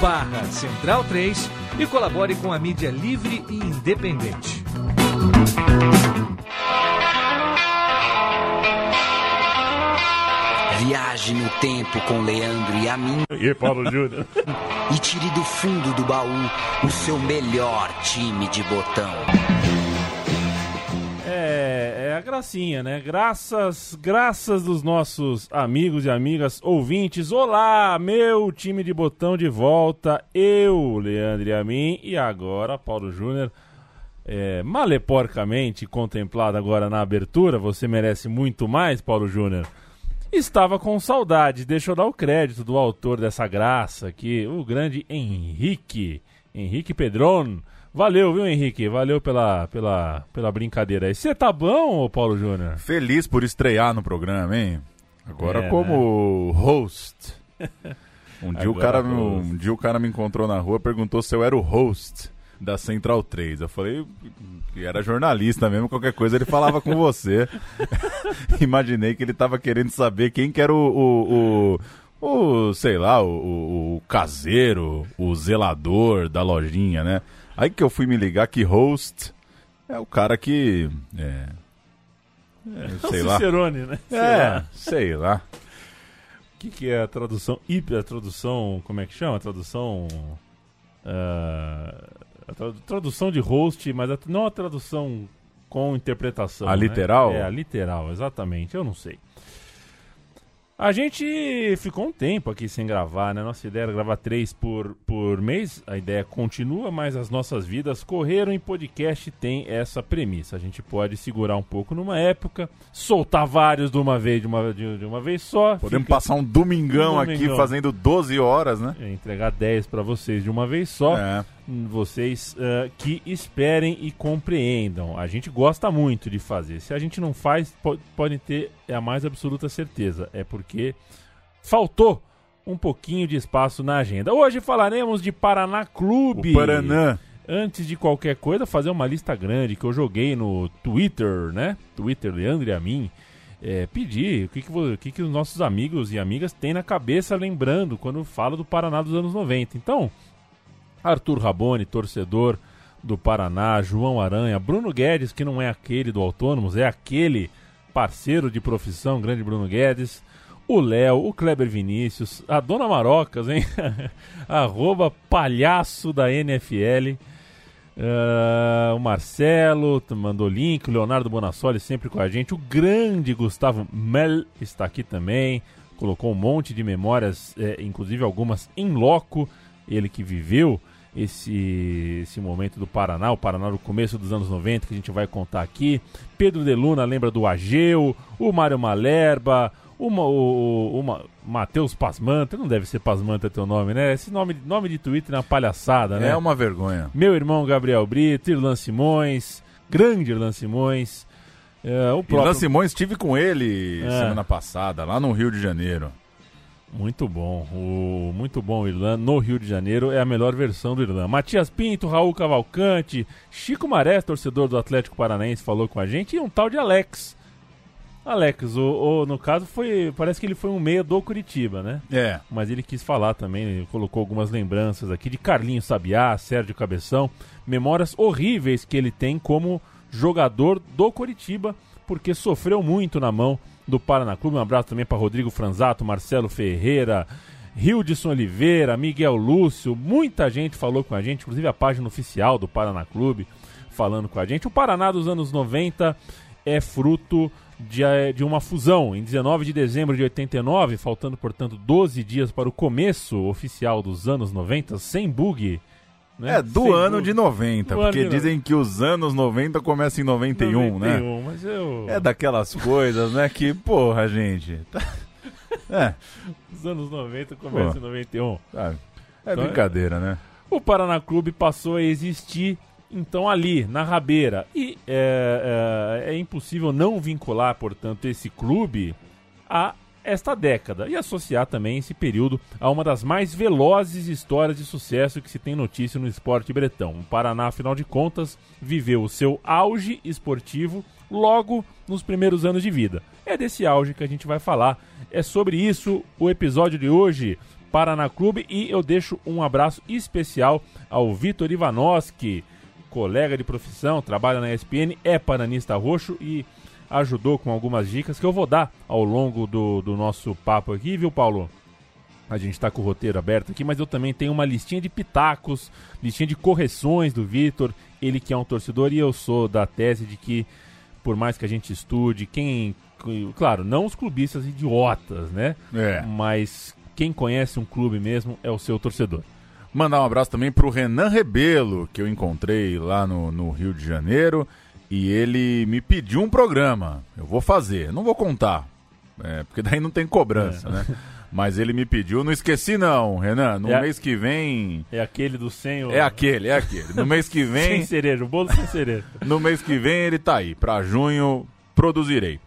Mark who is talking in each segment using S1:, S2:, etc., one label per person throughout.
S1: barra Central 3 e colabore com a mídia livre e independente.
S2: Viaje no tempo com Leandro e a mim.
S3: E Paulo Júnior.
S2: e tire do fundo do baú o seu melhor time de botão.
S3: É, a gracinha, né? Graças, graças dos nossos amigos e amigas ouvintes. Olá, meu time de botão de volta. Eu, Leandro e a mim. E agora, Paulo Júnior. É, maleporcamente contemplado agora na abertura, você merece muito mais, Paulo Júnior estava com saudade. Deixa eu dar o crédito do autor dessa graça aqui, o grande Henrique. Henrique Pedron. Valeu, viu, Henrique? Valeu pela, pela, pela brincadeira aí. Você tá bom, Paulo Júnior?
S4: Feliz por estrear no programa, hein? Agora
S3: É,
S4: como host. Um dia, o cara, me- um dia o cara me encontrou na rua perguntou se eu era o host da Central 3. Eu falei que era jornalista mesmo, qualquer coisa ele falava com você. Imaginei que ele tava querendo saber quem que era o, o, o, o, sei lá, o, o, o caseiro, o zelador da lojinha, né? Aí que eu fui me ligar que host é o cara que... É, é, sei
S3: o
S4: lá.
S3: Cicerone, né? Sei
S4: É,
S3: lá.
S4: sei lá.
S3: O que, que é a tradução? Hiper, a tradução. Como é que chama? A tradução. ah, a tra- tradução de host, mas a- não a tradução com interpretação.
S4: A
S3: né?
S4: literal?
S3: É, a literal, exatamente. Eu não sei. A gente ficou um tempo aqui sem gravar, né? Nossa ideia era gravar três por, por mês. A ideia continua, mas as nossas vidas correram e podcast tem essa premissa. A gente pode segurar um pouco numa época, soltar vários de uma vez, de uma, de, de uma vez só.
S4: Podemos
S3: fica-
S4: passar um domingão,
S3: Um
S4: aqui
S3: domingão.
S4: fazendo 12 horas, né?
S3: é, entregar 10 para vocês de uma vez só.
S4: É.
S3: Vocês ah, que esperem e compreendam. A gente gosta muito de fazer. Se a gente não faz, po podem ter a mais absoluta certeza. É porque faltou um pouquinho de espaço na agenda. Hoje falaremos de Paraná Clube.
S4: O Paranã.
S3: Antes de qualquer coisa, fazer uma lista grande que eu joguei no Twitter, né? Twitter Leandro e a mim. É, pedir o que, que, o que, que os nossos amigos e amigas têm na cabeça lembrando quando falo do Paraná dos anos 90. Então, Arthur Raboni, torcedor do Paraná, João Aranha, Bruno Guedes, que não é aquele do Autônomos, é aquele parceiro de profissão, grande Bruno Guedes, o Léo, o Kleber Vinícius, a Dona Marocas, hein? Arroba palhaço da NFL. Ah, o Marcelo mandou link, o Leonardo Bonassoli sempre com a gente, o grande Gustavo Mel está aqui também, colocou um monte de memórias, eh, inclusive algumas em loco, ele que viveu esse, esse momento do Paraná, o Paraná no começo dos anos 90, que a gente vai contar aqui. Pedro De Luna lembra do Ageu, o Mário Malerba, o, Ma- o, o, o Ma- Matheus Pasmanta, não deve ser Pasmanta teu nome, né? Esse nome, nome de Twitter é uma palhaçada, né?
S4: É uma vergonha.
S3: Meu irmão Gabriel Brito, Irlan Simões, grande Irlan Simões. é, o próprio...
S4: Lan Simões estive com ele
S3: É.
S4: semana passada, lá no Rio de Janeiro.
S3: Muito bom, o muito bom Irlan no Rio de Janeiro é a melhor versão do Irlan. Matias Pinto, Raul Cavalcante, Chico Maré, torcedor do Atlético Paranaense, falou com a gente e um tal de Alex. Alex, o, o- no caso foi, parece que ele foi um meia do Curitiba, né?
S4: É.
S3: mas ele quis falar também, colocou algumas lembranças aqui de Carlinhos Sabiá, Sérgio Cabeção, memórias horríveis que ele tem como jogador do Coritiba, porque sofreu muito na mão do Paraná Clube. Um abraço também para Rodrigo Franzato, Marcelo Ferreira, Hildson Oliveira, Miguel Lúcio, muita gente falou com a gente, inclusive a página oficial do Paraná Clube falando com a gente. O Paraná dos anos 90 é fruto de, eh, de uma fusão. Em 19 de dezembro de 89, faltando, portanto, 12 dias para o começo oficial dos anos 90, sem bug. Né?
S4: É, do
S3: Sem
S4: ano
S3: bug.
S4: de 90,
S3: Do
S4: porque
S3: de
S4: dizem que os anos 90 começam em 91, né?
S3: 91, Mas eu...
S4: É daquelas coisas, né, que, porra, gente... É,
S3: Os anos 90 começam
S4: Pô.
S3: em 91.
S4: sabe? É
S3: Então
S4: brincadeira, né?
S3: o Paraná Clube passou a existir então ali, na rabeira. E é, é, é impossível não vincular, portanto, esse clube a esta década e associar também esse período a uma das mais velozes histórias de sucesso que se tem notícia no esporte bretão. O Paraná, afinal de contas, viveu o seu auge esportivo logo nos primeiros anos de vida. É desse auge que a gente vai falar. É sobre isso o episódio de hoje. Paraná Clube e eu deixo um abraço especial ao Vitor Ivanoski, colega de profissão, trabalha na ESPN, é paranista roxo e ajudou com algumas dicas que eu vou dar ao longo do, do nosso papo aqui, viu, Paulo? A gente está com o roteiro aberto aqui, mas eu também tenho uma listinha de pitacos, listinha de correções do Vitor, ele que é um torcedor, e eu sou da tese de que, por mais que a gente estude, quem. Claro, não os clubistas idiotas, né?
S4: É.
S3: Mas quem conhece um clube mesmo é o seu torcedor.
S4: Mandar um abraço também pro Renan Rebelo, que eu encontrei lá no, no Rio de Janeiro. E ele me pediu um programa. Eu vou fazer, não vou contar. É, porque daí não tem cobrança,
S3: É.
S4: né? Mas ele me pediu, não esqueci não, Renan. No
S3: É a-
S4: mês que vem.
S3: É aquele do sem o...
S4: É aquele, é aquele. No mês que
S3: Sem
S4: vem.
S3: cereja, o bolo sem cereja.
S4: No mês que vem ele tá aí. Pra junho, produzirei.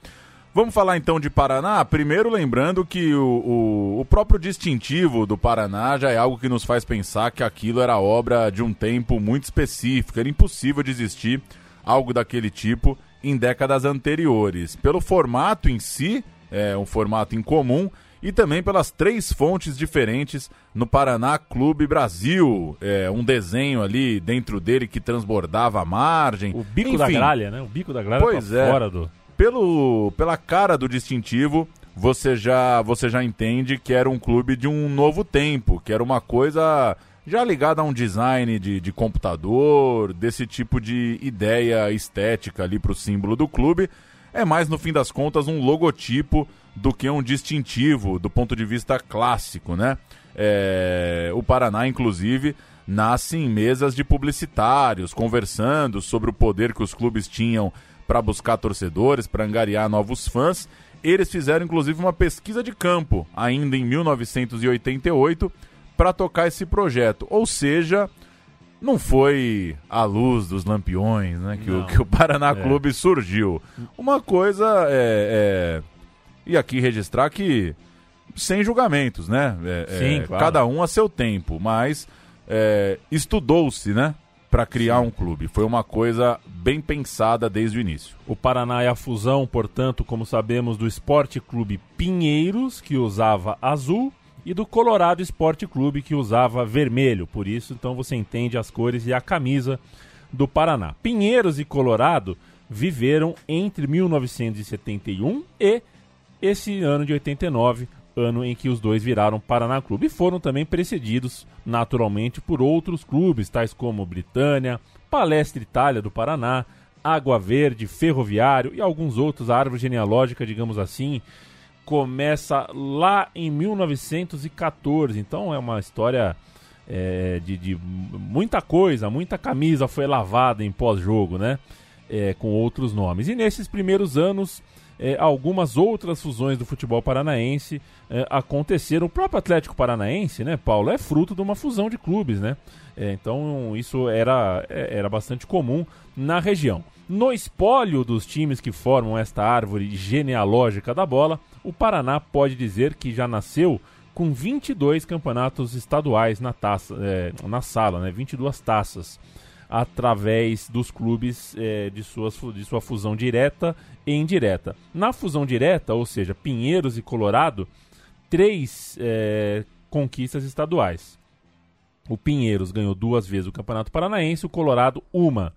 S4: Vamos falar então de Paraná? Primeiro lembrando que o, o, o próprio distintivo do Paraná já é algo que nos faz pensar que aquilo era obra de um tempo muito específico. Era impossível de existir algo daquele tipo em décadas anteriores. Pelo formato em si, é um formato incomum, e também pelas três fontes diferentes no Paraná Clube Brasil. É, um desenho ali dentro dele que transbordava a margem.
S3: O bico da
S4: Enfim,
S3: gralha, né? O bico da gralha
S4: Pois
S3: tá
S4: é.
S3: fora do...
S4: pelo, pela cara do distintivo, você já, você já entende que era um clube de um novo tempo, que era uma coisa já ligada a um design de, de computador, desse tipo de ideia estética ali para o símbolo do clube. É mais, no fim das contas, um logotipo do que um distintivo do ponto de vista clássico, né? É, o Paraná, inclusive, nasce em mesas de publicitários, conversando sobre o poder que os clubes tinham para buscar torcedores, para angariar novos fãs. Eles fizeram, inclusive, uma pesquisa de campo, ainda em 1988, para tocar esse projeto. Ou seja, não foi à luz dos lampiões né, que, o, que o Paraná
S3: É.
S4: Clube surgiu. Uma coisa é, é- E aqui registrar que sem julgamentos, né? É- é,
S3: Sim, claro.
S4: Cada um a seu tempo, mas é, estudou-se, né? Para criar um clube. Foi uma coisa bem pensada desde o início.
S3: O Paraná é a fusão, portanto, como sabemos, do Esporte Clube Pinheiros, que usava azul, e do Colorado Esporte Clube, que usava vermelho. Por isso, então, você entende as cores e a camisa do Paraná. Pinheiros e Colorado viveram entre 1971 e esse ano de 89, ano em que os dois viraram Paraná Clube. E foram também precedidos, naturalmente, por outros clubes, tais como Britânia, Palestra Itália do Paraná, Água Verde, Ferroviário e alguns outros. A árvore genealógica, digamos assim, começa lá em 1914. Então é uma história é, de, de muita coisa, muita camisa foi lavada em pós-jogo, né? É, com outros nomes. E nesses primeiros anos, é, algumas outras fusões do futebol paranaense é, aconteceram. O próprio Atlético Paranaense, né, Paulo, é fruto de uma fusão de clubes, né? É, então isso era, é, era bastante comum na região. No espólio dos times que formam esta árvore genealógica da bola, o Paraná pode dizer que já nasceu com 22 campeonatos estaduais na, taça, é, na sala, né? 22 taças, através dos clubes é, de, suas, de sua fusão direta e indireta. Na fusão direta, ou seja, Pinheiros e Colorado, três é, conquistas estaduais. O Pinheiros ganhou duas vezes o Campeonato Paranaense, o Colorado uma.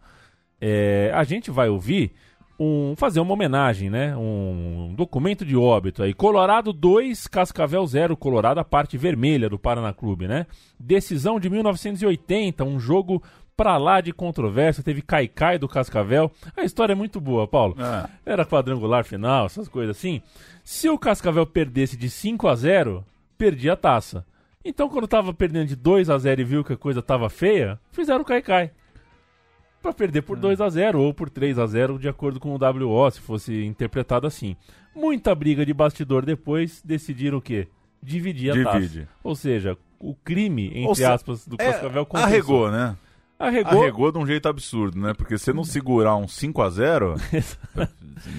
S3: É, a gente vai ouvir um fazer uma homenagem, né? Um documento de óbito aí. Colorado 2, Cascavel 0, Colorado a parte vermelha do Paraná Clube, né? Decisão de 1980, um jogo pra lá de controvérsia, teve Caicai do Cascavel. A história é muito boa, Paulo.
S4: Ah.
S3: Era quadrangular final, essas coisas assim. Se o Cascavel perdesse de 5 a 0, perdia a taça. Então, quando tava perdendo de 2 a 0 e viu que a coisa tava feia, fizeram o Caicai. Pra perder por 2 a 0 ou por 3 a 0 de acordo com o WO, se fosse interpretado assim. Muita briga de bastidor depois, decidiram o quê? dividir a
S4: Divide.
S3: taça. Ou seja, o crime, entre
S4: se-
S3: aspas, do
S4: É,
S3: Cascavel compensou.
S4: arregou, né?
S3: Arregou.
S4: Arregou de um jeito absurdo, né? Porque se não segurar um 5 a 0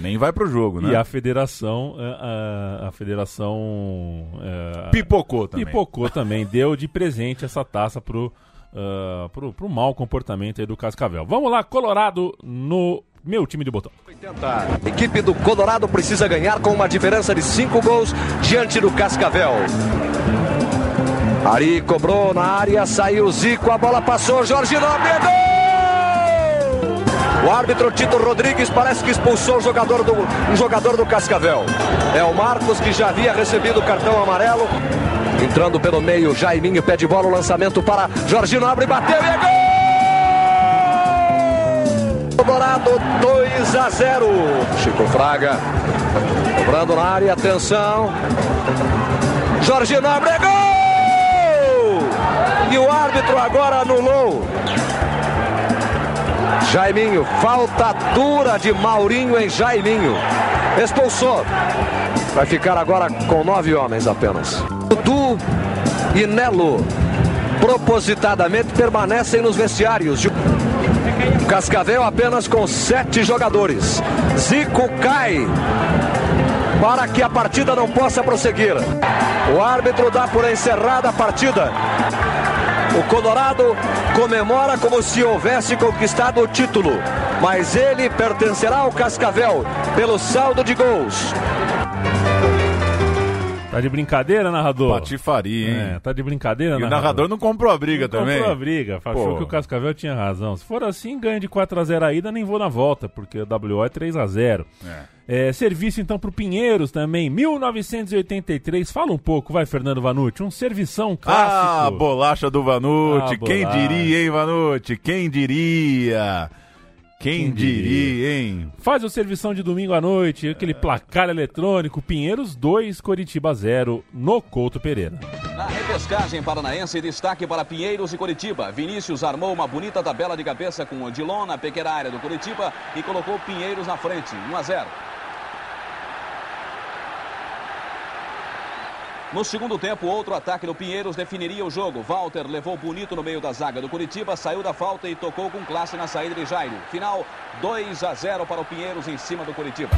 S4: nem vai pro jogo, né?
S3: E a federação, a, a- a federação é,
S4: Pipocou também.
S3: pipocou também, deu de presente essa taça pro, ah, pro, pro mau comportamento aí do Cascavel. Vamos lá, Colorado no meu time de botão.
S5: A equipe do Colorado precisa ganhar com uma diferença de 5 gols diante do Cascavel. Ari cobrou na área, saiu Zico, a bola passou, Jorge Nobre, gol! O árbitro Tito Rodrigues parece que expulsou o jogador do, um jogador do Cascavel. É o Marcos que já havia recebido o cartão amarelo. Entrando pelo meio, Jaiminho pede bola, o lançamento para Jorge Nobre, bateu e é gol! Colorado 2 a 0. Chico Fraga cobrando na área, atenção. Jorge Nobre, é gol! E o árbitro agora anulou. Jaiminho, falta dura de Maurinho em Jaiminho. Expulsou. Vai ficar agora com nove homens apenas. Dudu e Nelo propositadamente permanecem nos vestiários. Cascavel apenas com sete jogadores. Zico cai para que a partida não possa prosseguir. O árbitro dá por encerrada a partida. O Colorado comemora como se houvesse conquistado o título, mas ele pertencerá ao Cascavel pelo saldo de gols.
S3: Tá de brincadeira, narrador?
S4: Patifaria, hein?
S3: É, tá de brincadeira,
S4: E o narrador não comprou a briga
S3: Não
S4: também.
S3: Comprou a briga, achou
S4: Pô.
S3: que o Cascavel tinha razão. Se for assim, ganha de 4x0 a ida, nem vou na volta, porque o WO é 3x0. É, serviço então pro Pinheiros também, 1983. Fala um pouco, vai, Fernando Vanucci. Um servição
S4: Ah,
S3: clássico.
S4: bolacha do Vanucci.
S3: Ah,
S4: Quem
S3: bolacha.
S4: diria, hein, Vanucci? Quem diria? Quem,
S3: diria?
S4: hein?
S3: Faz o servição de domingo à noite, aquele placar eletrônico. Pinheiros 2, Coritiba 0, no Couto Pereira.
S6: Na repescagem paranaense, destaque para Pinheiros e Coritiba. Vinícius armou uma bonita tabela de cabeça com Odilon na pequena área do Coritiba e colocou Pinheiros na frente, 1 a 0. No segundo tempo, outro ataque do Pinheiros definiria o jogo. Walter levou bonito no meio da zaga do Curitiba, saiu da falta e tocou com classe na saída de Jairo. Final 2 a 0 para o Pinheiros em cima do Curitiba.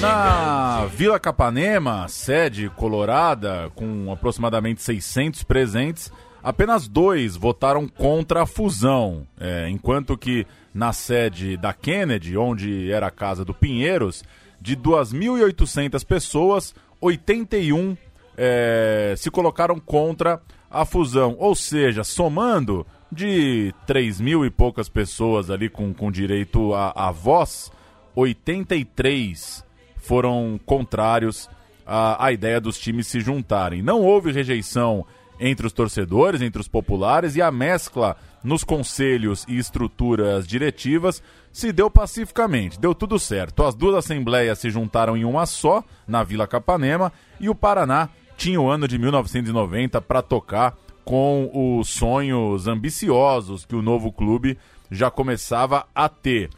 S4: Na Vila Capanema, sede colorada, com aproximadamente 600 presentes, apenas dois votaram contra a fusão, é, enquanto que na sede da Kennedy, onde era a casa do Pinheiros, de 2.800 pessoas, 81 é, se colocaram contra a fusão. Ou seja, somando de 3 mil e poucas pessoas ali com, com direito a, a voz, 83 foram contrários à, à ideia dos times se juntarem. Não houve rejeição entre os torcedores, entre os populares, e a mescla nos conselhos e estruturas diretivas se deu pacificamente, deu tudo certo. As duas assembleias se juntaram em uma só, na Vila Capanema, e o Paraná tinha o ano de 1990 para tocar com os sonhos ambiciosos que o novo clube já começava a ter.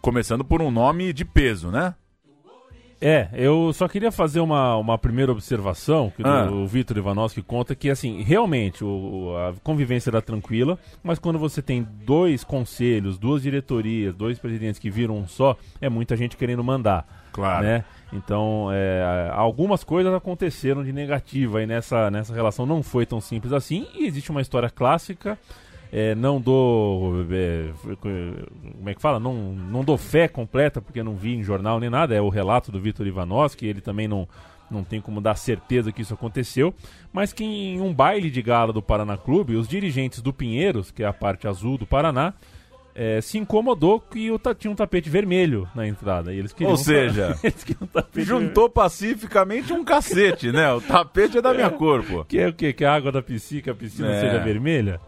S4: Começando por um nome de peso, né?
S3: É, eu só queria fazer uma, uma primeira observação que
S4: Ah.
S3: o Vitor Ivanovski conta que, assim, realmente o, o- a convivência era tranquila, mas quando você tem dois conselhos, duas diretorias, dois presidentes que viram um só, é muita gente querendo mandar.
S4: Claro.
S3: Né? Então, é, algumas coisas aconteceram de negativa aí nessa, nessa relação. Não foi tão simples assim. E existe uma história clássica. É, não dou. é, como é que fala? Não, não dou fé completa, porque não vi em jornal nem nada. É o relato do Vitor Ivanovski. Ele também não, não tem como dar certeza que isso aconteceu. Mas que em um baile de gala do Paraná Clube, os dirigentes do Pinheiros, que é a parte azul do Paraná, é, se incomodou que o tinha um tapete vermelho na entrada. E eles queriam
S4: Ou seja,
S3: um
S4: Juntou pacificamente um cacete, né? O tapete é da minha cor, pô.
S3: Que é o quê? Que a água da piscina, que a piscina
S4: É.
S3: seja vermelha?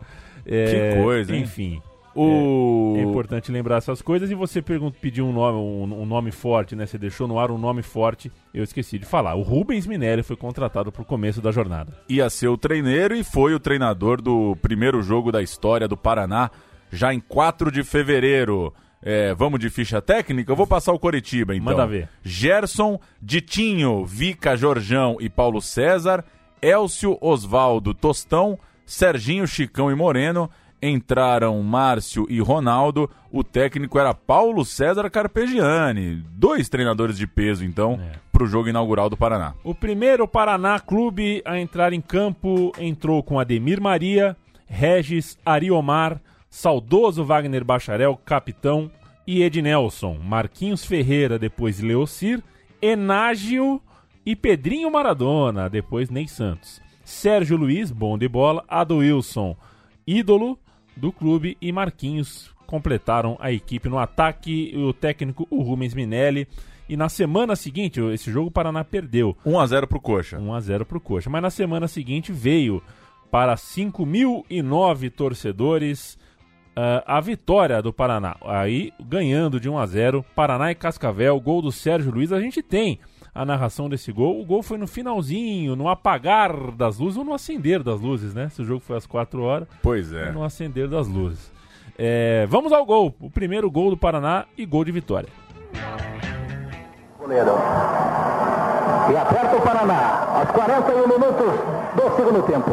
S3: É,
S4: Que coisa, hein?
S3: Enfim.
S4: O...
S3: É importante lembrar essas coisas e você pergunta, pediu um nome, um, um nome forte, né? Você deixou no ar um nome forte, eu esqueci de falar. O Rubens Minelli foi contratado pro começo da jornada.
S4: ia ser o treineiro e foi o treinador do primeiro jogo da história do Paraná já em 4 de fevereiro. É, vamos de ficha técnica? Eu vou passar o Coritiba, então.
S3: Manda ver.
S4: Gerson, Ditinho, Vica, Jorjão e Paulo César, Elcio, Osvaldo, Tostão, Serginho, Chicão e Moreno. Entraram Márcio e Ronaldo. O técnico era Paulo César Carpegiani. Dois treinadores de peso, então,
S3: É.
S4: para o jogo inaugural do Paraná.
S3: O primeiro Paraná Clube a entrar em campo entrou com Ademir Maria, Regis, Ariomar, saudoso Wagner Bacharel, capitão, e Ednelson, Marquinhos Ferreira, depois Leocir, Enágio e Pedrinho Maradona, depois Ney Santos. Sérgio Luiz, bom de bola, Adoilson, ídolo do clube, e Marquinhos completaram a equipe no ataque, o técnico o Rubens Minelli. E na semana seguinte, esse jogo o Paraná perdeu
S4: 1 a 0 pro Coxa.
S3: 1 a 0 pro Coxa. Mas na semana seguinte veio para 5.009 torcedores ah, a vitória do Paraná. Aí ganhando de 1 a 0 Paraná e Cascavel, gol do Sérgio Luiz. A gente tem a narração desse gol. O gol foi no finalzinho, no apagar das luzes ou no acender das luzes, né? Se o jogo foi às 4 horas,
S4: Pois é.
S3: no acender das luzes. É, vamos ao gol. O primeiro gol do Paraná e gol de vitória.
S7: Goleiro. E aperta o Paraná, aos 41 minutos do segundo tempo.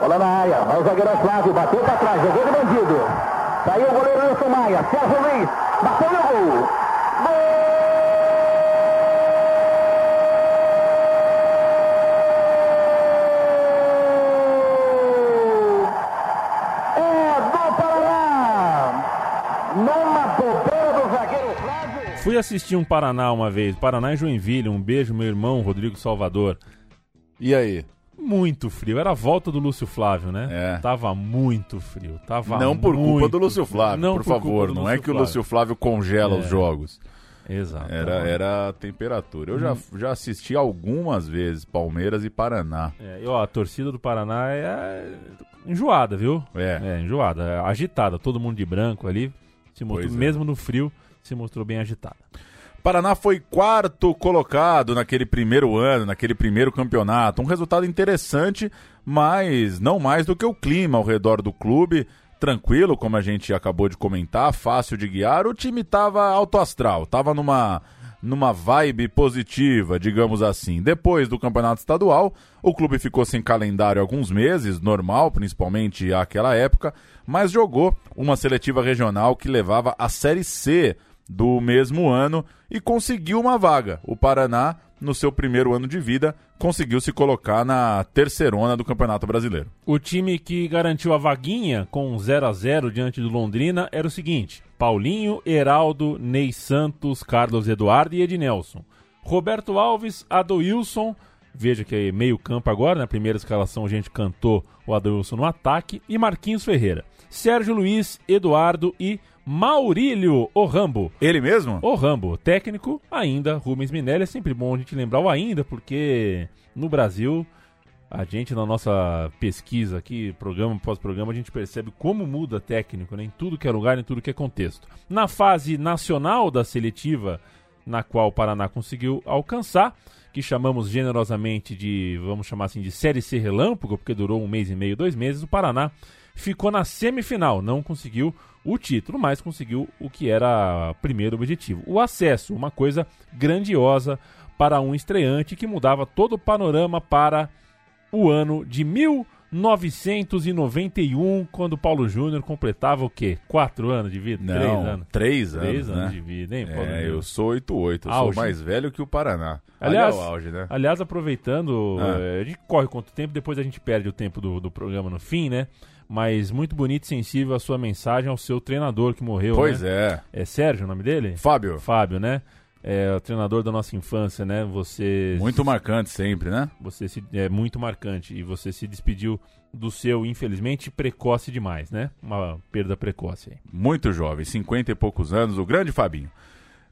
S7: Bola na área, vai o zagueiro Flávio, bateu para trás, jogou de bandido. Saiu o goleiro Wilson Maia, Sérgio Luiz, bateu no gol. Gol! É do Paraná! Numa bobeira do zagueiro Flávio.
S3: Fui assistir um Paraná uma vez, Paraná e Joinville. Um beijo, meu irmão Rodrigo Salvador.
S4: E aí?
S3: Muito frio. Era a volta do Lúcio Flávio, né?
S4: É.
S3: Tava muito frio. Tava
S4: não por culpa do Lúcio. Flávio,
S3: Não
S4: por,
S3: por
S4: favor. Não é que o
S3: Flávio.
S4: Lúcio Flávio congela
S3: É.
S4: os jogos.
S3: Exato.
S4: Era, era a temperatura. Eu já, já assisti algumas vezes Palmeiras e Paraná.
S3: É, e, ó, a torcida do Paraná é enjoada, viu?
S4: É.
S3: É, enjoada, é agitada. Todo mundo de branco ali. Se mostrou,
S4: é.
S3: mesmo no frio, se mostrou bem agitada.
S4: Paraná foi quarto colocado naquele primeiro ano, naquele primeiro campeonato. Um resultado interessante, mas não mais do que o clima ao redor do clube. Tranquilo, como a gente acabou de comentar, fácil de guiar. O time estava alto astral, estava numa, numa vibe positiva, digamos assim. Depois do campeonato estadual, o clube ficou sem calendário alguns meses, normal, principalmente àquela época, mas jogou uma seletiva regional que levava a Série C do mesmo ano e conseguiu uma vaga. O Paraná, no seu primeiro ano de vida, conseguiu se colocar na terceirona do Campeonato Brasileiro.
S3: O time que garantiu a vaguinha com 0 a 0 diante do Londrina era o seguinte: Paulinho, Heraldo, Ney Santos, Carlos Eduardo e Ednelson. Roberto Alves, Adoilson, veja que é meio campo agora, na primeira escalação a gente cantou o Adoilson no ataque, e Marquinhos Ferreira. Sérgio Luiz, Eduardo e Maurílio, o Rambo.
S4: Ele mesmo?
S3: O Rambo, técnico, ainda, Rubens Minelli. É sempre bom a gente lembrar o ainda, porque no Brasil, a gente, na nossa pesquisa aqui, programa após programa, a gente percebe como muda técnico, né, em tudo que é lugar, em tudo que é contexto. Na fase nacional da seletiva, na qual o Paraná conseguiu alcançar, que chamamos generosamente de, vamos chamar assim, de Série C Relâmpago, porque durou um mês e meio, dois meses, o Paraná ficou na semifinal, não conseguiu o título, mas conseguiu o que era primeiro objetivo, o acesso, uma coisa grandiosa para um estreante que mudava todo o panorama para o ano de 1991, quando Paulo Júnior completava o quê? Quatro anos de vida? Três
S4: Não,
S3: anos?
S4: três anos,
S3: Três anos
S4: né?
S3: de vida, hein, Paulo
S4: É,
S3: Júnior?
S4: eu sou 88, eu
S3: Auge.
S4: sou mais velho que o Paraná.
S3: Aliás,
S4: Olha o auge, né?
S3: aliás, aproveitando,
S4: Ah.
S3: eh, a gente corre quanto tempo, depois a gente perde o tempo do, do programa no fim, né? Mas muito bonito e sensível a sua mensagem ao seu treinador que morreu,
S4: Pois
S3: né?
S4: é.
S3: É Sérgio o nome dele?
S4: Fábio,
S3: Fábio, né? É o treinador da nossa infância, né? Você
S4: muito marcante sempre, né?
S3: você se, é muito marcante e você se despediu do seu, infelizmente, precoce demais, né? Uma perda precoce aí.
S4: Muito jovem, 50 e poucos anos, o grande Fabinho.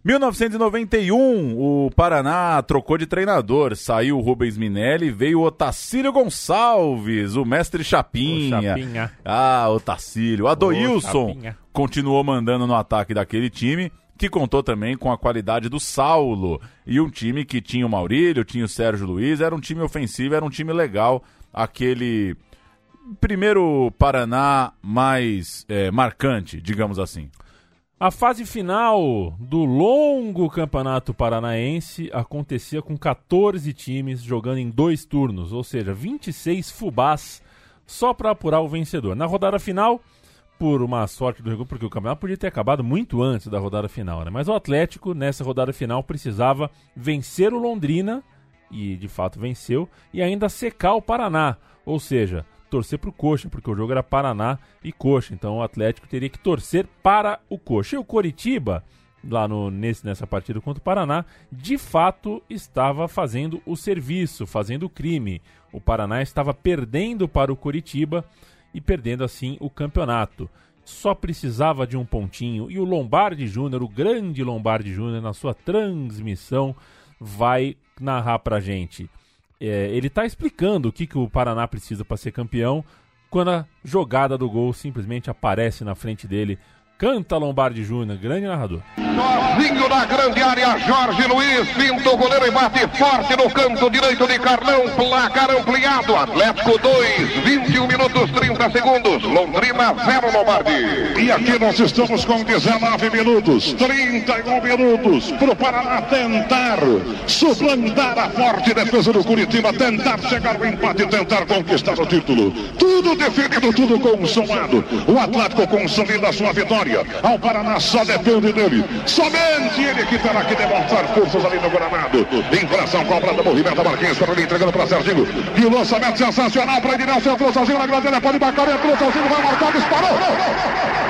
S4: 1991, o Paraná trocou de treinador. Saiu o Rubens Minelli, veio o Otacílio Gonçalves, o mestre Chapinha.
S3: O Chapinha.
S4: Ah, Otacílio. Adoilson continuou mandando no ataque daquele time, que contou também com a qualidade do Saulo. E um time que tinha o Maurílio, tinha o Sérgio Luiz, era um time ofensivo, era um time legal. Aquele primeiro Paraná mais é, marcante, digamos assim?
S3: A fase final do longo campeonato paranaense acontecia com 14 times jogando em dois turnos, ou seja, 26 fubás só para apurar o vencedor. Na rodada final, por uma sorte do porque o campeonato podia ter acabado muito antes da rodada final, né? Mas o Atlético, nessa rodada final, precisava vencer o Londrina, e de fato venceu, e ainda secar o Paraná, ou seja, torcer para o Coxa, porque o jogo era Paraná e Coxa. Então o Atlético teria que torcer para o Coxa. E o Coritiba, lá no, nesse, nessa partida contra o Paraná, de fato estava fazendo o serviço, fazendo o crime. O Paraná estava perdendo para o Coritiba e perdendo assim o campeonato. Só precisava de um pontinho e o Lombardi Júnior, o grande Lombardi Júnior, na sua transmissão, vai narrar pra gente é, ele está explicando o que, que o Paraná precisa para ser campeão quando a jogada do gol simplesmente aparece na frente dele Canta Lombardi Júnior, grande narrador.
S8: Novinho na grande área, Jorge Luiz, pinta o goleiro e bate forte no canto direito de Carlão, placar ampliado, Atlético 2, 21 minutos 30 segundos, Londrina 0 Lombardi.
S9: E aqui nós estamos com 19 minutos, 31 minutos, para o Paraná tentar suplantar a forte defesa do Curitiba, tentar chegar ao empate, tentar conquistar o título. Tudo definido, tudo consumado. O Atlético consolida a sua vitória vitória. Ao Paraná só depende dele. Somente ele que terá que demonstrar forças ali no Granado. Infração cobrada, movimento Marquinhos, para ele entregando para Serginho. E o lançamento sensacional para Edilson. Entrou Serginho na grande área, pode marcar, entrou Serginho, vai marcar, disparou.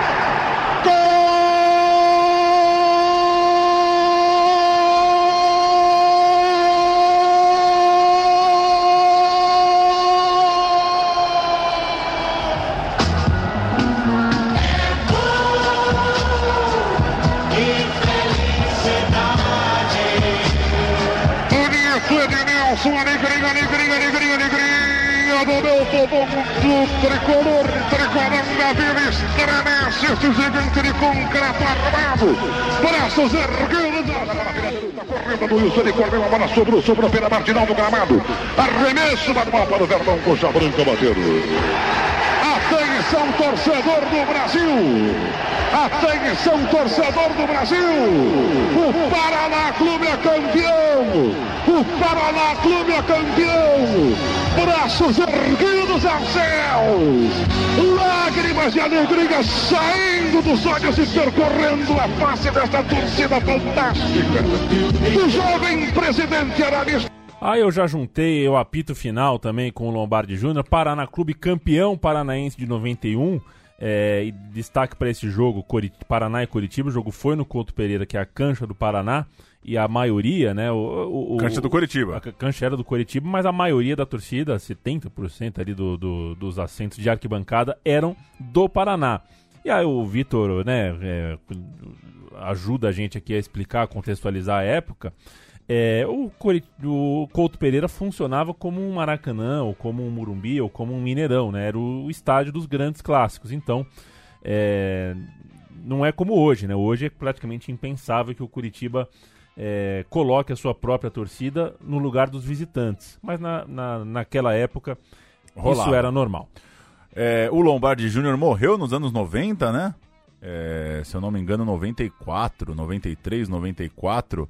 S9: Do tricolor, tricolor da Vila estremece este gigante de concreto armado, braços erguidos, a corrida do Wilson, ele correu a bola, sobrou, sobrou pela marginal do gramado, arremesso manual para o Verdão, coxa branca batendo. Atenção, torcedor do Brasil! Atenção, torcedor do Brasil! O Paraná Clube é campeão! O Paraná Clube é campeão! Braços erguidos aos céus! Lágrimas de alegria saindo dos olhos e percorrendo a face desta torcida fantástica! O jovem presidente Aramis.
S3: Ah, eu já juntei o apito final também com o Lombardi Júnior, Paraná Clube campeão paranaense de 91. É, e destaque para esse jogo, Paraná e Curitiba. O jogo foi no Couto Pereira, que é a cancha do Paraná. E a maioria, né? O, o,
S4: cancha do Curitiba.
S3: A cancha era do Curitiba, mas a maioria da torcida, 70% ali do, do, dos assentos de arquibancada, eram do Paraná. E aí o Vitor, né, é, ajuda a gente aqui a explicar, contextualizar a época. É, o, o Couto Pereira funcionava como um Maracanã, ou como um Murumbi, ou como um Mineirão, né? Era o, estádio dos grandes clássicos. Então, é, não é como hoje, né? Hoje é praticamente impensável que o Curitiba é, coloque a sua própria torcida no lugar dos visitantes. Mas na, na, naquela época, Rolava. isso era normal.
S4: É, o Lombardi Júnior morreu nos anos 90, né? É, se eu não me engano, 94, 93, 94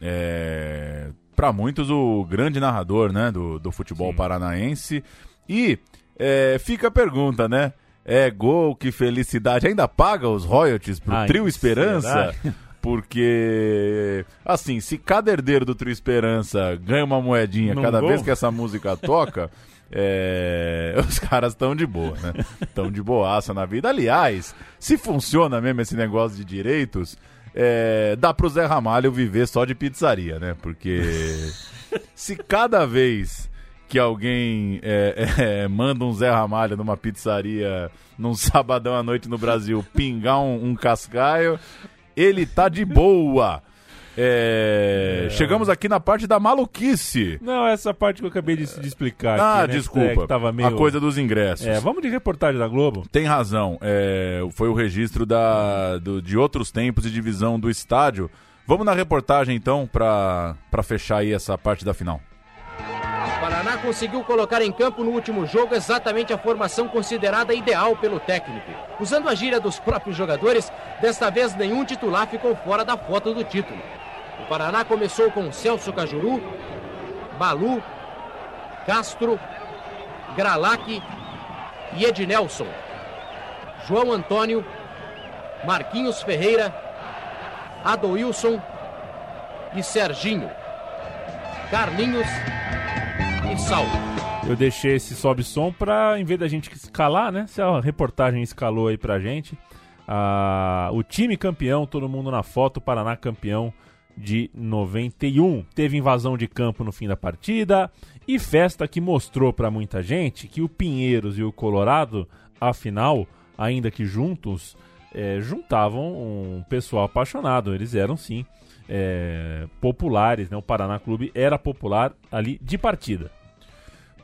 S4: é, para muitos o grande narrador né, do, do futebol Sim. paranaense. E é, fica a pergunta, né? É gol, que felicidade. Ainda paga os royalties pro Ai, Trio Esperança? Porque, assim, se cada herdeiro do Trio Esperança ganha uma moedinha cada gol? vez que essa música toca, é... os caras estão de boa, né? Estão de boaça na vida. Aliás, se funciona mesmo esse negócio de direitos, é, dá pro Zé Ramalho viver só de pizzaria, né? Porque se cada vez que alguém é, é, manda um Zé Ramalho numa pizzaria num sabadão à noite no Brasil pingar um, um cascaio, ele tá de boa. É. Chegamos aqui na parte da maluquice.
S3: Não, essa parte que eu acabei de, de explicar.
S4: Ah,
S3: aqui,
S4: né? desculpa. É, meio... A coisa dos ingressos.
S3: É, vamos de reportagem da Globo?
S4: Tem razão. É, foi o registro da, do, de outros tempos de divisão do estádio. Vamos na reportagem então para fechar aí essa parte da final.
S10: Paraná conseguiu colocar em campo no último jogo exatamente a formação considerada ideal pelo técnico. Usando a gíria dos próprios jogadores, desta vez nenhum titular ficou fora da foto do título. O Paraná começou com Celso Cajuru, Balu, Castro, Gralac e Ednelson. João Antônio, Marquinhos Ferreira, Adoilson e Serginho. Carlinhos e Saulo.
S3: Eu deixei esse sobe-som pra, em vez da gente escalar, né? Se a reportagem escalou aí pra gente. ah, o time campeão, todo mundo na foto, Paraná campeão de 91. Teve invasão de campo no fim da partida e festa que mostrou pra muita gente que o Pinheiros e o Colorado, afinal, ainda que juntos, eh, juntavam um pessoal apaixonado. Eles eram sim eh, populares, né? O Paraná Clube era popular ali de partida.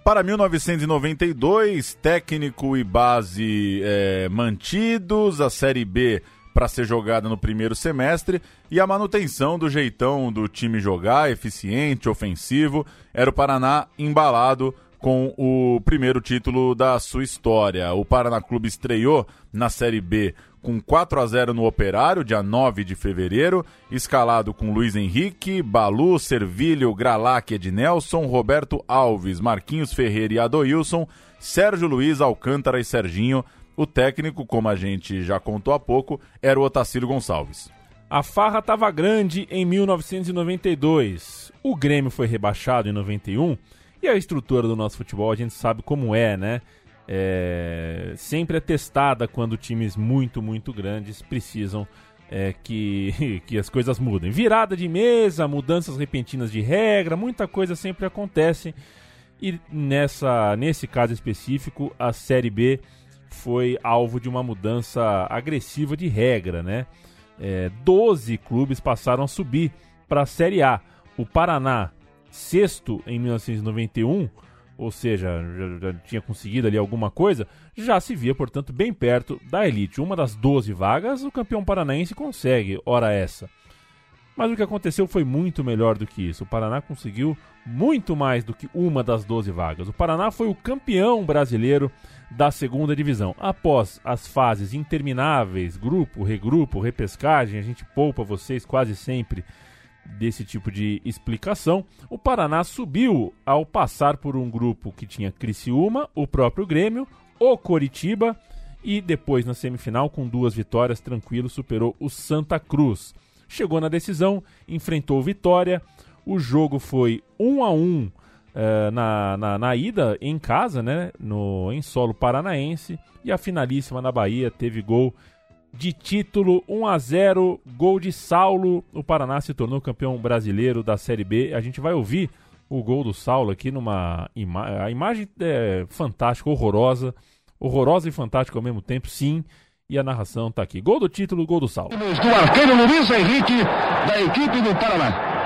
S4: Para 1992, técnico e base é, mantidos, a Série B para ser jogada no primeiro semestre e a manutenção do jeitão do time jogar, eficiente, ofensivo. Era o Paraná embalado com o primeiro título da sua história. O Paraná Clube estreou na Série B com 4 a 0 no Operário, dia 9 de fevereiro, escalado com Luiz Henrique, Balu, Servilho, Gralac, Ednelson, Roberto Alves, Marquinhos Ferreira e Adoilson, Sérgio Luiz, Alcântara e Serginho. O técnico, como a gente já contou há pouco, era o Otacílio Gonçalves.
S3: A farra estava grande em 1992. O Grêmio foi rebaixado em 91 e a estrutura do nosso futebol a gente sabe como é, né? É, sempre é testada quando times muito, muito grandes precisam é, que, que as coisas mudem. Virada de mesa, mudanças repentinas de regra, muita coisa sempre acontece. E nessa, nesse caso específico, a Série B foi alvo de uma mudança agressiva de regra, né? É, 12 clubes passaram a subir para a Série A. O Paraná, sexto em 1991, ou seja, já, já, tinha conseguido ali alguma coisa, já se via, portanto, bem perto da elite. Uma das 12 vagas, o campeão paranaense consegue, ora essa. Mas o que aconteceu foi muito melhor do que isso. O Paraná conseguiu muito mais do que uma das 12 vagas. O Paraná foi o campeão brasileiro da segunda divisão. Após as fases intermináveis, grupo, regrupo, repescagem, a gente poupa vocês quase sempre desse tipo de explicação, o Paraná subiu ao passar por um grupo que tinha Criciúma, o próprio Grêmio, o Coritiba e depois na semifinal com duas vitórias tranquilo superou o Santa Cruz. Chegou na decisão, enfrentou o Vitória. O jogo foi 1 a 1 uh, na, na, na, ida em casa, né, no em solo paranaense e a finalíssima na Bahia teve gol de título 1 a 0, gol de Saulo. O Paraná se tornou campeão brasileiro da Série B. A gente vai ouvir o gol do Saulo aqui numa ima a imagem é fantástica, horrorosa, horrorosa e fantástica ao mesmo tempo, sim. E a narração tá aqui. Gol do título, gol do Saulo.
S9: Do arqueiro Luiz Henrique da equipe do Paraná.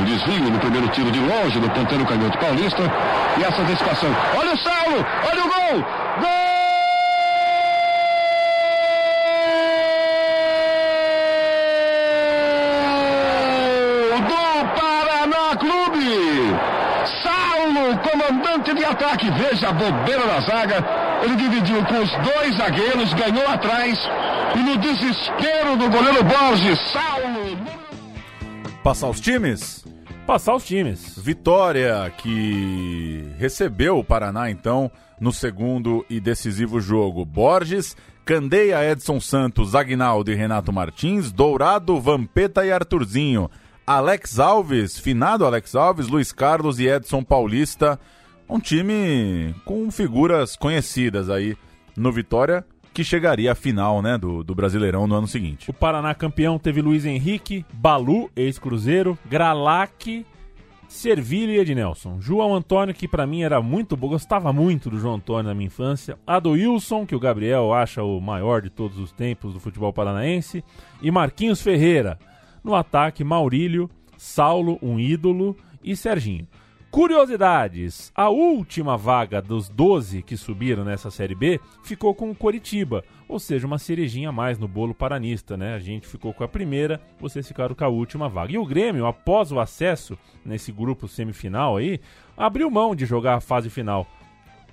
S9: O desvio no primeiro tiro de longe do ponteiro canhoto paulista. E essa antecipação. Olha o Saulo! Olha o gol! Gol! Ataque. Veja a bobeira da zaga. Ele dividiu com os dois zagueiros, ganhou atrás. E no desespero do goleiro Borges, Saulo.
S4: Passar os times?
S3: Passar os times.
S4: Vitória que recebeu o Paraná então no segundo e decisivo jogo. Borges, Candeia, Edson Santos, Agnaldo e Renato Martins, Dourado, Vampeta e Arthurzinho. Alex Alves, finado Alex Alves, Luiz Carlos e Edson Paulista. Um time com figuras conhecidas aí no Vitória, que chegaria à final né, do, do Brasileirão no ano seguinte.
S3: O Paraná campeão teve Luiz Henrique, Balu, ex-Cruzeiro, Gralac, Servilho e Ednelson. João Antônio, que para mim era muito bom, gostava muito do João Antônio na minha infância. Adoilson, que o Gabriel acha o maior de todos os tempos do futebol paranaense. E Marquinhos Ferreira. No ataque, Maurílio, Saulo, um ídolo, e Serginho. Curiosidades: a última vaga dos 12 que subiram nessa Série B ficou com o Coritiba, ou seja, uma cerejinha a mais no bolo paranista, né? A gente ficou com a primeira, vocês ficaram com a última vaga. E o Grêmio, após o acesso nesse grupo semifinal aí, abriu mão de jogar a fase final.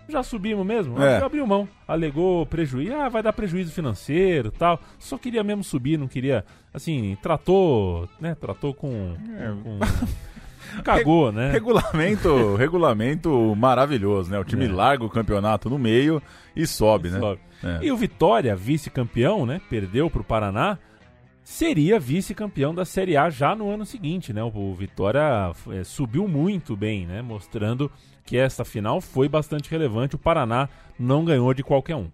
S3: Já subimos mesmo?
S4: É.
S3: Abriu mão. Alegou prejuízo. Ah, vai dar prejuízo financeiro tal. Só queria mesmo subir, não queria. Assim, tratou. né? Tratou com. com- Cagou, né?
S4: Regulamento, regulamento maravilhoso, né? O time
S3: É.
S4: larga o campeonato no meio e sobe, né?
S3: Sobe.
S4: É.
S3: E o Vitória, vice-campeão, né? Perdeu pro Paraná. Seria vice-campeão da Série A já no ano seguinte, né? O Vitória eh, subiu muito bem, né? Mostrando que essa final foi bastante relevante. O Paraná não ganhou de qualquer um.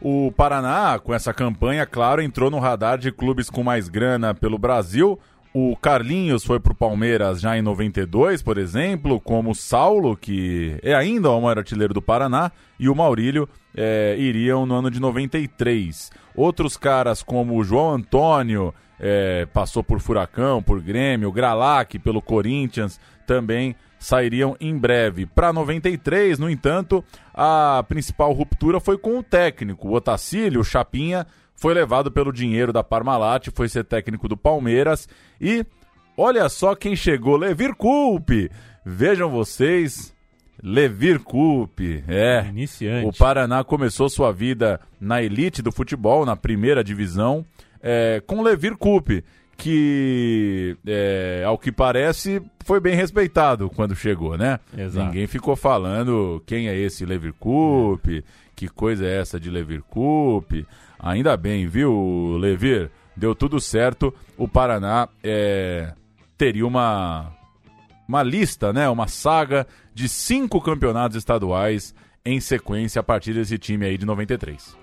S4: O Paraná, com essa campanha, claro, entrou no radar de clubes com mais grana pelo Brasil. O Carlinhos foi pro Palmeiras já em 92, por exemplo, como o Saulo, que é ainda o maior artilheiro do Paraná, e o Maurílio é, iriam no ano de 93. Outros caras como o João Antônio, é, passou por Furacão, por Grêmio, Gralac pelo Corinthians, também sairiam em breve. Para 93, no entanto, a principal ruptura foi com o técnico. O Otacílio, o Chapinha, foi levado pelo dinheiro da Parmalat, foi ser técnico do Palmeiras e olha só quem chegou, Levir Coupe. Vejam vocês, Levir Coupe, é.
S3: Iniciante.
S4: O Paraná começou sua vida na elite do futebol, na primeira divisão, é, com Levir Coupe, que, é, ao que parece, foi bem respeitado quando chegou, né?
S3: Exato.
S4: Ninguém ficou falando quem é esse Levir Coupe, que coisa é essa de Levir Coupe. Ainda bem, viu, Levir? Deu tudo certo. O Paraná é, teria uma, uma lista, né? Uma saga de cinco campeonatos estaduais em sequência a partir desse time aí de 93.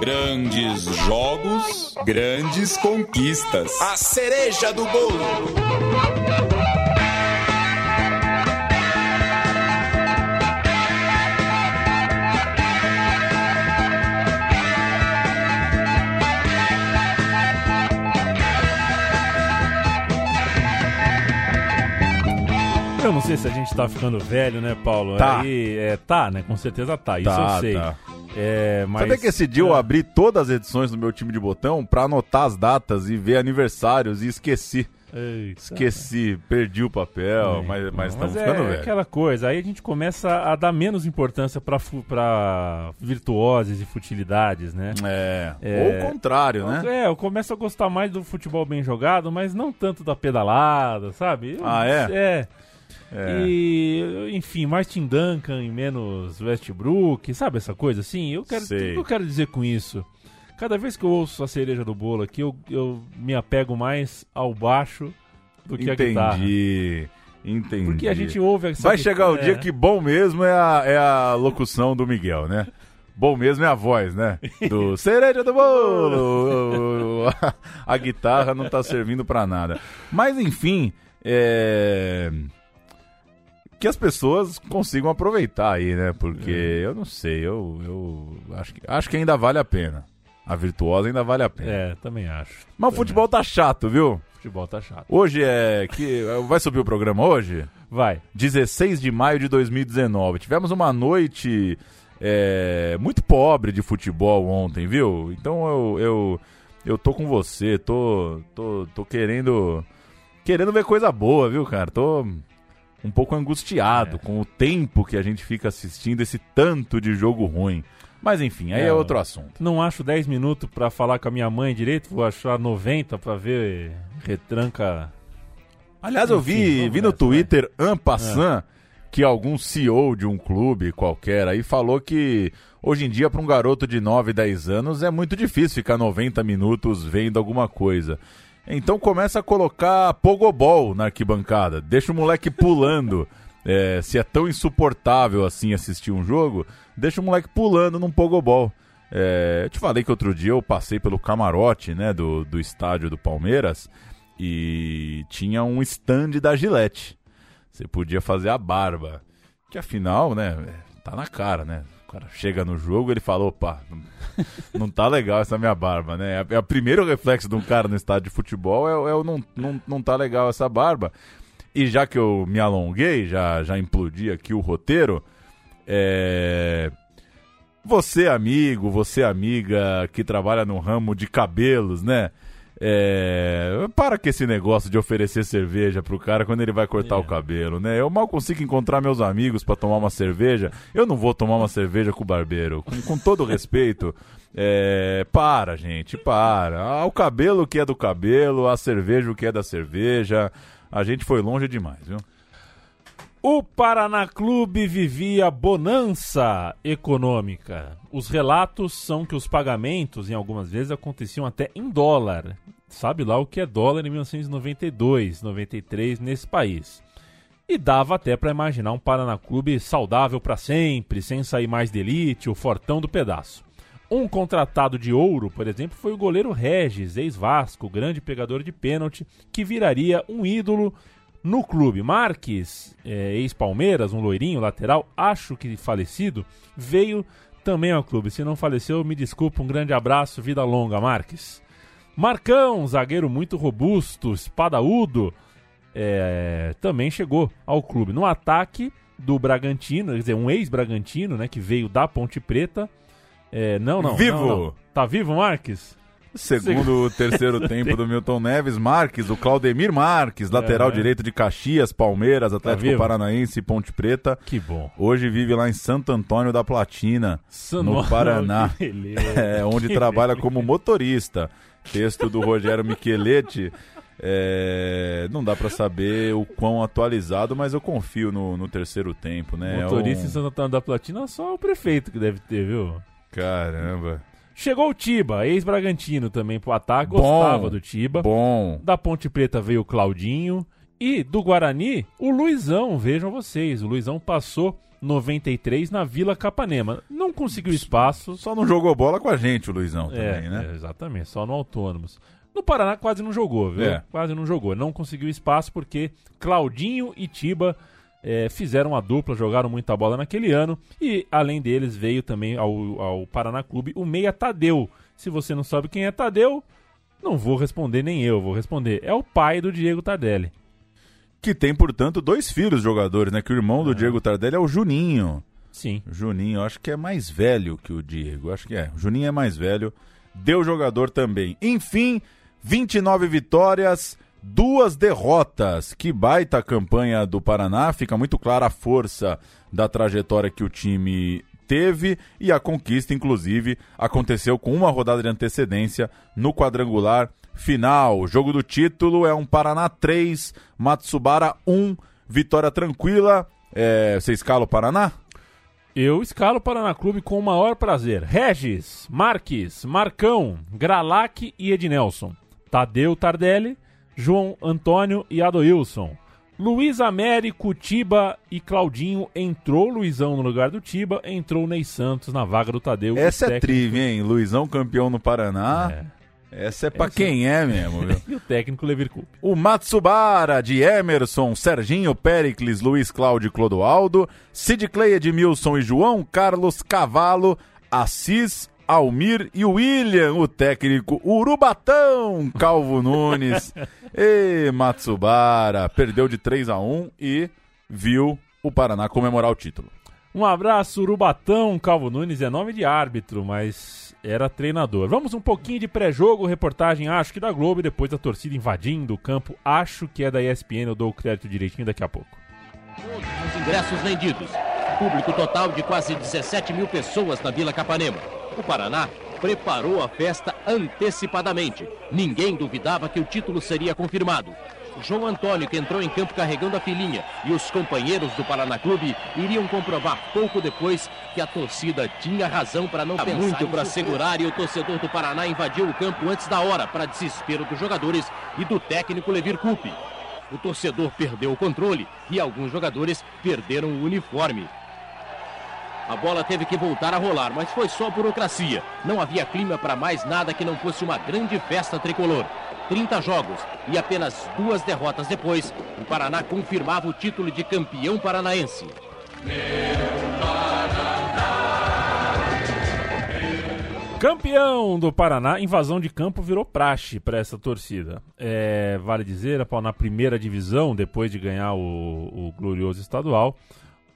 S11: Grandes jogos, grandes conquistas. A cereja do bolo.
S3: Não sei se a gente tá ficando velho, né, Paulo?
S4: Tá.
S3: Aí, é, tá, né? Com certeza tá. Isso
S4: Tá,
S3: eu sei.
S4: tá.
S3: É, mas...
S4: Sabia que esse dia eu abri todas as edições do meu time de botão pra anotar as datas e ver aniversários e esqueci.
S3: Eita.
S4: Esqueci, perdi o papel, mas, mas
S3: Mas
S4: estamos
S3: é
S4: ficando velho.
S3: aquela coisa, aí a gente começa a dar menos importância pra virtuoses e futilidades, né?
S4: É,
S3: É.
S4: ou o contrário, né?
S3: É, eu começo a gostar mais do futebol bem jogado, mas não tanto da pedalada, sabe? Eu-
S4: Ah, é?
S3: É.
S4: É.
S3: E, enfim, mais Tim Duncan e menos Westbrook, sabe essa coisa assim? Eu quero,
S4: Sei.
S3: o que eu quero dizer com isso? Cada vez que eu ouço a cereja do bolo aqui, eu, eu me apego mais ao baixo do que a guitarra.
S4: Entendi, entendi.
S3: Porque a gente ouve essa
S4: Vai chegar o
S3: é.
S4: dia que bom mesmo é a, é a locução do Miguel, né? Bom mesmo é a voz, né? Do cereja do bolo. A, a guitarra não tá servindo pra nada. Mas enfim, é... que as pessoas consigam aproveitar aí, né? Porque eu não sei, eu, eu acho, que, acho que ainda vale a pena. A virtuosa ainda vale a pena.
S3: É, também acho.
S4: Mas o
S3: Também
S4: futebol tá chato, viu?
S3: acho. futebol tá chato.
S4: Hoje é que vai subir o programa hoje?
S3: Vai.
S4: 16 de maio de 2019. Tivemos uma noite é, muito pobre de futebol ontem, viu? Então eu, eu, eu tô com você, tô, tô, tô querendo querendo ver coisa boa, viu, cara? Tô um pouco angustiado com o tempo que a gente fica assistindo esse tanto de jogo ruim. Mas enfim, aí é,
S3: É,
S4: outro assunto.
S3: Não acho 10 minutos pra falar com a minha mãe direito, vou achar 90 pra ver retranca.
S4: Aliás, eu
S3: Enfim,
S4: vi,
S3: vamos
S4: vi no Twitter, Ampassan, que algum CEO de um clube qualquer aí falou que hoje em dia, para um garoto de 9, 10 anos, é muito difícil ficar 90 minutos vendo alguma coisa. Então começa a colocar pogobol na arquibancada, deixa o moleque pulando. É, se é tão insuportável assim assistir um jogo, deixa o moleque pulando num pogobol. É, eu te falei que outro dia eu passei pelo camarote né, do, do estádio do Palmeiras e tinha um stand da Gillette. Você podia fazer a barba. Que afinal, né, tá na cara, né? O cara chega no jogo ele fala, opa, não, tá legal essa minha barba, né? É, é o primeiro reflexo de um cara no estádio de futebol é, é o não, não, não tá legal essa barba. E já que eu me alonguei, já, já implodi aqui o roteiro, é... Você, amigo, você, amiga que trabalha no ramo de cabelos, né? É... Para com esse negócio de oferecer cerveja pro cara quando ele vai cortar
S3: É.
S4: o cabelo, né? Eu mal consigo encontrar meus amigos pra tomar uma cerveja. Eu não vou tomar uma cerveja com o barbeiro. Com, com todo respeito, é... para, gente, para. Ah, o cabelo que é do cabelo, a cerveja o que é da cerveja. A gente foi longe demais, viu?
S3: O Paraná Clube vivia bonança econômica. Os relatos são que os pagamentos, em algumas vezes, aconteciam até em dólar. Sabe lá o que é dólar em 1992, 93 nesse país. E dava até para imaginar um Paraná Clube saudável para sempre, sem sair mais de elite, o fortão do pedaço. Um contratado de ouro, por exemplo, foi o goleiro Regis, ex-Vasco, grande pegador de pênalti, que viraria um ídolo no clube. Marques, é, ex-Palmeiras, um loirinho lateral, acho que falecido, veio também ao clube. Se não faleceu, me desculpa, um grande abraço, vida longa, Marques. Marcão, zagueiro muito robusto, espadaúdo, é, também chegou ao clube. No ataque do Bragantino, quer dizer, um ex-Bragantino, né, que veio da Ponte Preta. É, não, não.
S4: Vivo!
S3: não, não. Tá vivo, Marques?
S4: Segundo o terceiro tempo do Milton Neves, Marques, o Claudemir Marques, lateral
S3: É.
S4: direito de Caxias, Palmeiras, Atlético
S3: vivo?
S4: Paranaense e Ponte Preta.
S3: Que bom.
S4: Hoje vive lá em Santo Antônio da Platina, no Paraná, é, onde
S3: Que
S4: trabalha
S3: beleza.
S4: como motorista. Texto do Rogério Micheletti. É, não dá pra saber o quão atualizado, mas eu confio no, no terceiro tempo, né? É
S3: Motorista
S4: um-
S3: em Santo Antônio da Platina, só o prefeito que deve ter, viu?
S4: Caramba.
S3: Chegou o Tiba, ex-Bragantino também pro ataque,
S4: Bom,
S3: gostava do Tiba.
S4: Bom.
S3: Da Ponte Preta veio o Claudinho. E do Guarani, o Luizão, vejam vocês. O Luizão passou 93 na Vila Capanema. Não conseguiu espaço.
S4: Só não jogou bola com a gente, o Luizão,
S3: É,
S4: também, né?
S3: é, exatamente, só no Autônomos. No Paraná quase não jogou, viu?
S4: É.
S3: Quase não jogou. Não conseguiu espaço porque Claudinho e Tiba é, fizeram a dupla, jogaram muita bola naquele ano. E além deles veio também ao, ao Paraná Clube o Meia Tadeu. Se você não sabe quem é Tadeu, não vou responder nem eu, vou responder. É o pai do Diego Tardelli.
S4: Que tem, portanto, dois filhos jogadores, né? Que o irmão do Diego Tardelli é o Juninho.
S3: Sim.
S4: O Juninho, acho que é mais velho que o Diego. Acho que é. O Juninho é mais velho. Deu jogador também. Enfim, 29 vitórias, duas derrotas. Que baita campanha do Paraná. Fica muito clara a força da trajetória que o time teve e a conquista, inclusive, aconteceu com uma rodada de antecedência no quadrangular final. O jogo do título é um Paraná 3, Matsubara 1, vitória tranquila. É, você escala o Paraná?
S3: Eu escalo o Paraná Clube com o maior prazer. Regis, Marques, Marcão, Gralac e Ednelson. Tadeu Tardelli, João Antônio e Adoilson. Luiz Américo, Tiba e Claudinho entrou Luizão no lugar do Tiba, entrou Ney Santos na vaga do Tadeu.
S4: Essa é trivia, hein? Luizão campeão no Paraná. Essa é pra
S3: Essa-
S4: quem é mesmo, viu?
S3: E o técnico Levir.
S4: O Matsubara de Emerson, Serginho, Pericles, Luiz Cláudio e Clodoaldo, Sid Clay, Edmilson e João Carlos Cavalo, Assis, Almir e William, o técnico Urubatão, Calvo Nunes. e Matsubara perdeu de 3 a 1 e viu o Paraná comemorar o título.
S3: Um abraço, Urubatão. Calvo Nunes é nome de árbitro, mas era treinador. Vamos um pouquinho de pré-jogo, reportagem acho que da Globo, e depois a torcida invadindo o campo. Acho que é da ESPN, eu dou o crédito direitinho daqui a pouco.
S10: Os ingressos vendidos. Público total de quase 17 mil pessoas na Vila Capanema. O Paraná preparou a festa antecipadamente. Ninguém duvidava que o título seria confirmado. João Antônio, que entrou em campo carregando a filhinha, e os companheiros do Paraná Clube iriam comprovar pouco depois que a torcida tinha razão para não pensar muito para segurar e o torcedor do Paraná invadiu o campo antes da hora, para desespero dos jogadores e do técnico Levir Coupe. O torcedor perdeu o controle e alguns jogadores perderam o uniforme. A bola teve que voltar a rolar, mas foi só burocracia. Não havia clima para mais nada que não fosse uma grande festa tricolor. 30 jogos e apenas duas derrotas depois, o Paraná confirmava o título de campeão paranaense.
S3: Campeão do Paraná, invasão de campo virou praxe para essa torcida. É, vale dizer, na primeira divisão, depois de ganhar o, o glorioso estadual,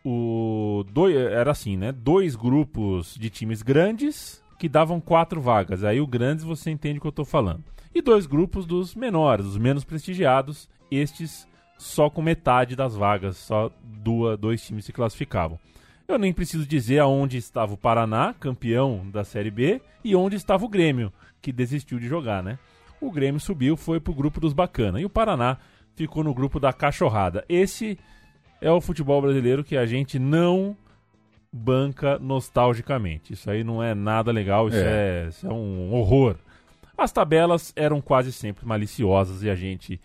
S3: o dois, era assim, né? Dois grupos de times grandes que davam quatro vagas. Aí o grandes você entende o que eu estou falando. E dois grupos dos menores, os menos prestigiados, estes só com metade das vagas, só duas, dois times se classificavam. Eu nem preciso dizer aonde estava o Paraná, campeão da Série B, e onde estava o Grêmio, que desistiu de jogar, né? O Grêmio subiu, foi pro grupo dos bacana, e o Paraná ficou no grupo da cachorrada. Esse é o futebol brasileiro que a gente não banca nostalgicamente. Isso aí não é nada legal, isso é,
S4: É.
S3: isso é um horror. As tabelas eram quase sempre maliciosas e a gente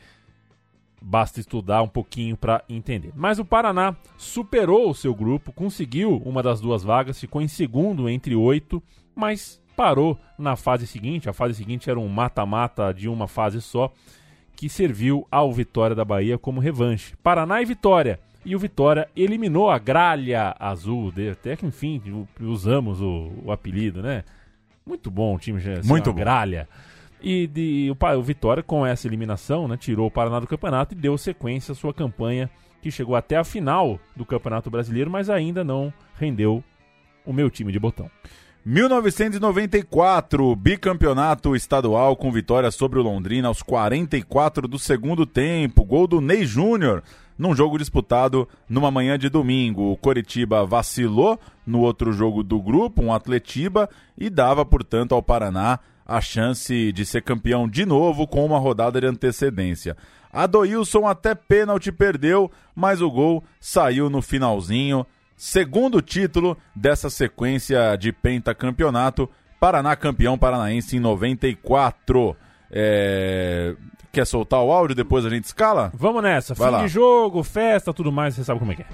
S3: basta estudar um pouquinho para entender. Mas o Paraná superou o seu grupo, conseguiu uma das duas vagas, ficou em segundo entre oito, mas parou na fase seguinte. A fase seguinte era um mata-mata de uma fase só, que serviu ao Vitória da Bahia como revanche. Paraná e Vitória. E o Vitória eliminou a Gralha Azul, até que enfim usamos o, o apelido, né? Muito bom o time, assim,
S4: Muito bom.
S3: Gralha. E de- o, o Vitória, com essa eliminação, né, tirou o Paraná do campeonato e deu sequência à sua campanha, que chegou até a final do Campeonato Brasileiro, mas ainda não rendeu o meu time de botão.
S4: 1994, bicampeonato estadual com vitória sobre o Londrina aos 44 do segundo tempo. Gol do Ney Júnior num jogo disputado numa manhã de domingo. O Coritiba vacilou no outro jogo do grupo, um Atletiba, e dava, portanto, ao Paraná a chance de ser campeão de novo com uma rodada de antecedência. Adoilson até pênalti perdeu, mas o gol saiu no finalzinho. Segundo título dessa sequência de pentacampeonato. Paraná campeão paranaense em 94. É... Quer soltar o áudio, depois a gente escala?
S3: Vamos nessa,
S4: Vai
S3: fim
S4: lá.
S3: de jogo, festa, tudo mais, você sabe como é que é.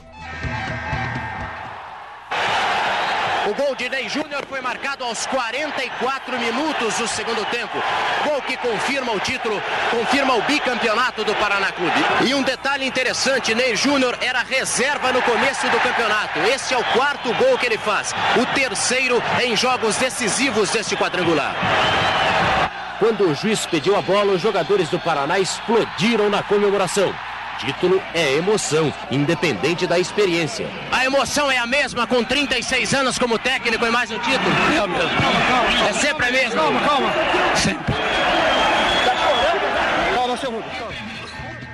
S10: O gol de Ney Júnior foi marcado aos 44 minutos do segundo tempo. Gol que confirma o título, confirma o bicampeonato do Paraná Clube. E um detalhe interessante, Ney Júnior era reserva no começo do campeonato. Este é o quarto gol que ele faz. O terceiro em jogos decisivos deste quadrangular. Quando o juiz pediu a bola, os jogadores do Paraná explodiram na comemoração. Título é emoção, independente da experiência. A emoção é a mesma com 36 anos como técnico e mais um título? É a mesma. É sempre a mesma? Calma, calma. Sempre.
S9: Calma, seu Rubens.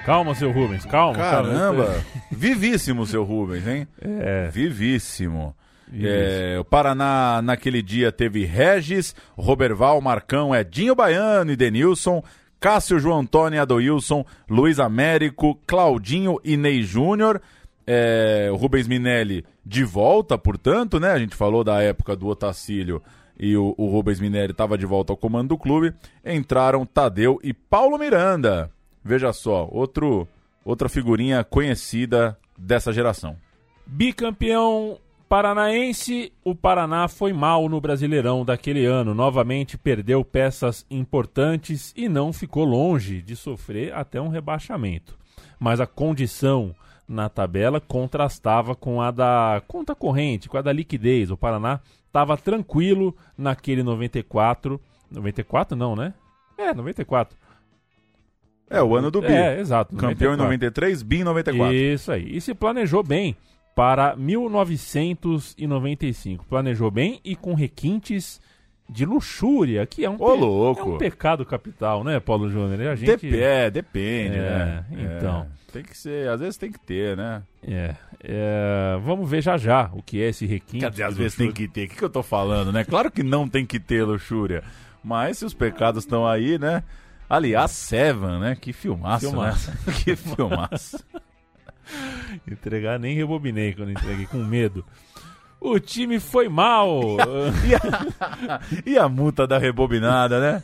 S3: Calma, seu Rubens, calma.
S4: Caramba!
S3: calma.
S4: Vivíssimo, seu Rubens, hein?
S3: É.
S4: Vivíssimo. É, o Paraná naquele dia teve Regis, Roberval, Marcão, Edinho Baiano e Denilson, Cássio João Antônio Adoilson, Luiz Américo, Claudinho e Ney Júnior. É, o Rubens Minelli de volta, portanto, né? A gente falou da época do Otacílio e o, o Rubens Minelli estava de volta ao comando do clube. Entraram Tadeu e Paulo Miranda. Veja só, outro, outra figurinha conhecida dessa geração.
S3: Bicampeão paranaense, o Paraná foi mal no Brasileirão daquele ano. Novamente perdeu peças importantes e não ficou longe de sofrer até um rebaixamento. Mas a condição na tabela contrastava com a da conta corrente, com a da liquidez. O Paraná estava tranquilo naquele 94. 94 não, né? É, 94.
S4: É, o ano do Bi.
S3: É, exato.
S4: Campeão em 93, Bi em 94.
S3: Isso aí. E se planejou bem para 1995. Planejou bem e com requintes de luxúria, que é um,
S4: Ô, louco.
S3: é um pecado capital, né, Paulo Júnior? A gente...
S4: Dep- é, depende,
S3: É,
S4: né?
S3: então.
S4: É, tem que ser, às vezes tem que ter, né?
S3: É, é, vamos ver já já o que é esse requinte.
S4: Quer dizer, às vezes tem que ter. O que, que eu tô falando, né? Claro que não tem que ter luxúria. Mas se os pecados estão aí, né? Aliás, Seven, né? Que filmaço,
S3: Filmaço.
S4: né? que filmaço.
S3: Entregar nem rebobinei quando entreguei, com medo. O time foi mal.
S4: E a, e a multa da rebobinada, né?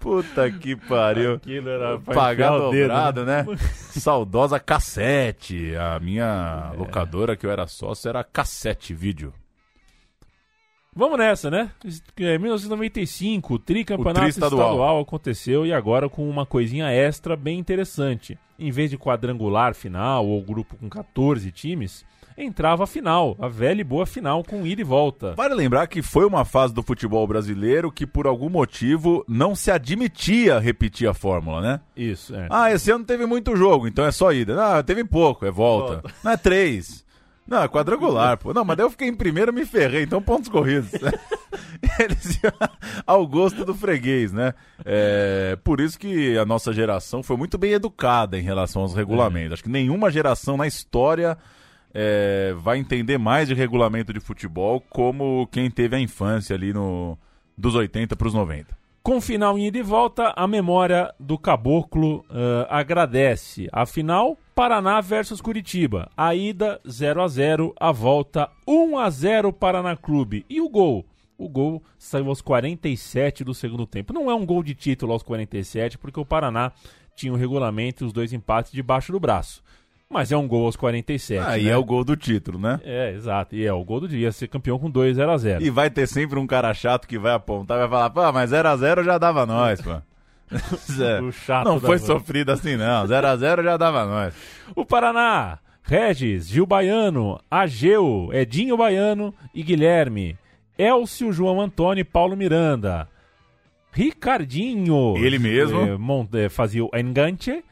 S4: Puta que pariu.
S3: Aquilo era
S4: Pagar
S3: enfiar o dedo,
S4: dobrado, né? Saudosa cassete. A minha locadora que eu era sócio era cassete vídeo.
S3: Vamos nessa, né? É, 1995, o tricampeonato
S4: O tri estadual.
S3: estadual. aconteceu e agora com uma coisinha extra bem interessante. Em vez de quadrangular final ou grupo com 14 times, entrava a final, a velha e boa final com ida e volta.
S4: Vale lembrar que foi uma fase do futebol brasileiro que, por algum motivo, não se admitia repetir a fórmula, né?
S3: Isso, é.
S4: Ah, esse ano teve muito jogo, então é só ida. Ah, teve pouco, é volta.
S3: Volta.
S4: Não é três. Não, é quadrangular, pô. Não, mas daí eu fiquei em primeiro e me ferrei, então pontos corridos. Eles iam ao gosto do freguês, né? É, por isso que a nossa geração foi muito bem educada em relação aos regulamentos. Acho que nenhuma geração na história é, vai entender mais de regulamento de futebol como quem teve a infância ali no, dos 80 para os 90.
S3: Com final em ida e volta, a memória do Caboclo eh, agradece. Afinal, Paraná versus Curitiba. A ida 0 a 0 a volta 1 a 0 Paraná Clube. E o gol? O gol saiu aos 47 do segundo tempo. Não é um gol de título aos 47, porque o Paraná tinha o regulamento e os dois empates debaixo do braço. Mas é um gol aos 47.
S4: Aí
S3: né?
S4: é o gol do título, né?
S3: É, exato. E é o gol do dia, ser campeão com 2 0 a 0
S4: E vai ter sempre um cara chato que vai apontar e vai falar, pô, mas 0x0 já dava nós, pô. Não foi
S3: van.
S4: sofrido assim, não. 0x0 já dava nós.
S3: O Paraná, Regis, Gil Baiano, Ageu, Edinho Baiano e Guilherme. Elcio, João Antônio e Paulo Miranda. Ricardinho.
S4: Ele mesmo.
S3: eh, eh, fazia o enganche.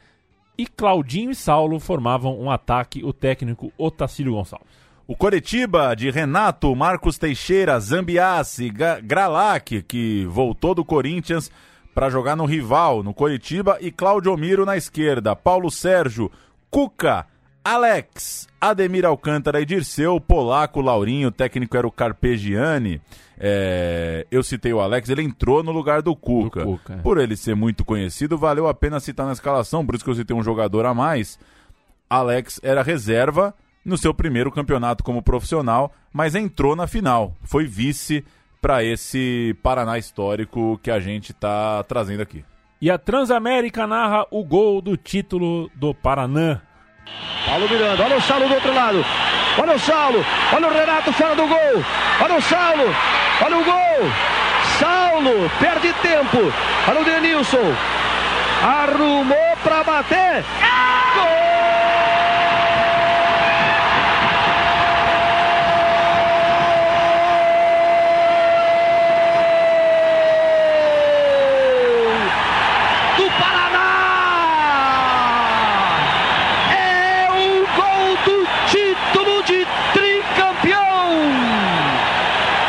S3: E Claudinho e Saulo formavam um ataque, o técnico Otacílio Gonçalves.
S4: O Coritiba de Renato, Marcos Teixeira, Zambiassi, Gralac, que voltou do Corinthians para jogar no rival, no Coritiba, e Claudio Miro na esquerda. Paulo Sérgio, Cuca, Alex, Ademir Alcântara e Dirceu, Polaco, Laurinho, o técnico era o Carpegiani. É, eu citei o Alex, ele entrou no lugar do Cuca.
S3: Do Cuca, é.
S4: Por ele ser muito conhecido, valeu a pena citar na escalação, por isso que eu citei um jogador a mais. Alex era reserva no seu primeiro campeonato como profissional, mas entrou na final. Foi vice para esse Paraná histórico que a gente está trazendo aqui.
S3: E a Transamérica narra o gol do título do Paraná.
S5: Paulo Miranda, olha o Saulo do outro lado. Olha o Saulo, olha o Renato fora do gol. Olha o Saulo, olha o gol. Saulo perde tempo. Olha o Denilson. Arrumou para bater. do Paraná! É o gol do título de tricampeão!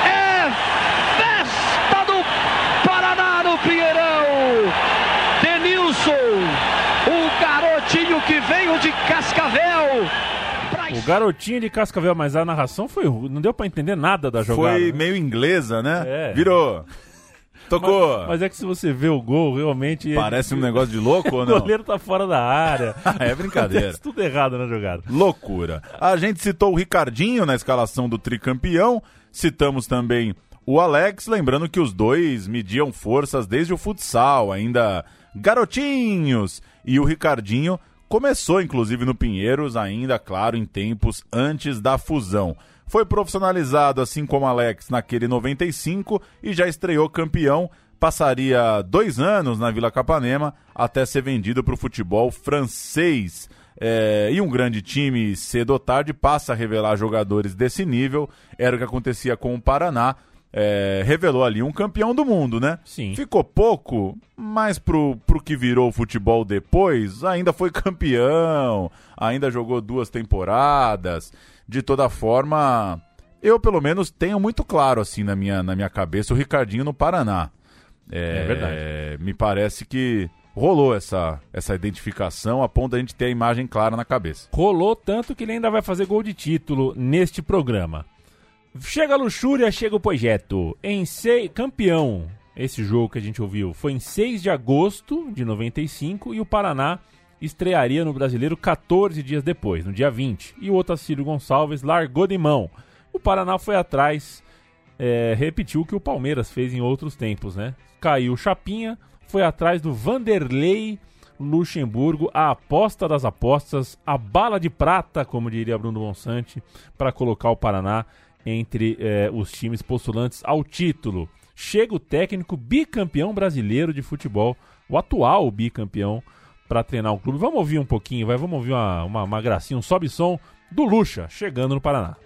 S5: É festa do Paraná no Pinheirão! Denilson, o garotinho que veio de Cascavel.
S3: O garotinho de Cascavel, mas a narração foi. Não deu pra entender nada da jogada.
S4: Foi
S3: né?
S4: meio inglesa, né?
S3: É.
S4: Virou. Tocou.
S3: Mas, mas é que se você vê o gol, realmente.
S4: Parece um negócio de louco ou
S3: O
S4: não?
S3: goleiro tá fora da área.
S4: é brincadeira.
S3: Acontece tudo errado na jogada.
S4: Loucura. A gente citou o Ricardinho na escalação do tricampeão, citamos também o Alex, lembrando que os dois mediam forças desde o futsal, ainda garotinhos. E o Ricardinho começou, inclusive, no Pinheiros, ainda, claro, em tempos antes da fusão. Foi profissionalizado, assim como Alex, naquele 95 e já estreou campeão. Passaria dois anos na Vila Capanema até ser vendido para o futebol francês. É, e um grande time, cedo ou tarde, passa a revelar jogadores desse nível. Era o que acontecia com o Paraná. É, revelou ali um campeão do mundo, né?
S3: Sim.
S4: Ficou pouco, mas pro, pro que virou o futebol depois, ainda foi campeão, ainda jogou duas temporadas. De toda forma, eu pelo menos tenho muito claro assim na minha, na minha cabeça o Ricardinho no Paraná.
S3: É verdade.
S4: Me parece que rolou essa, essa identificação a ponto da gente ter a imagem clara na cabeça.
S3: Rolou tanto que ele ainda vai fazer gol de título neste programa. Chega a luxúria, chega o projeto. Em sei, campeão. Esse jogo que a gente ouviu foi em 6 de agosto de 95 e o Paraná estrearia no Brasileiro 14 dias depois, no dia 20. E o Otacílio Gonçalves largou de mão. O Paraná foi atrás, é, repetiu o que o Palmeiras fez em outros tempos, né? Caiu Chapinha, foi atrás do Vanderlei Luxemburgo, a aposta das apostas, a bala de prata, como diria Bruno Monsante, para colocar o Paraná entre eh, os times postulantes ao título. Chega o técnico bicampeão brasileiro de futebol, o atual bicampeão, para treinar o clube. Vamos ouvir um pouquinho, vai, vamos ouvir uma, uma, uma gracinha, um sobe-som do Lucha chegando no Paraná.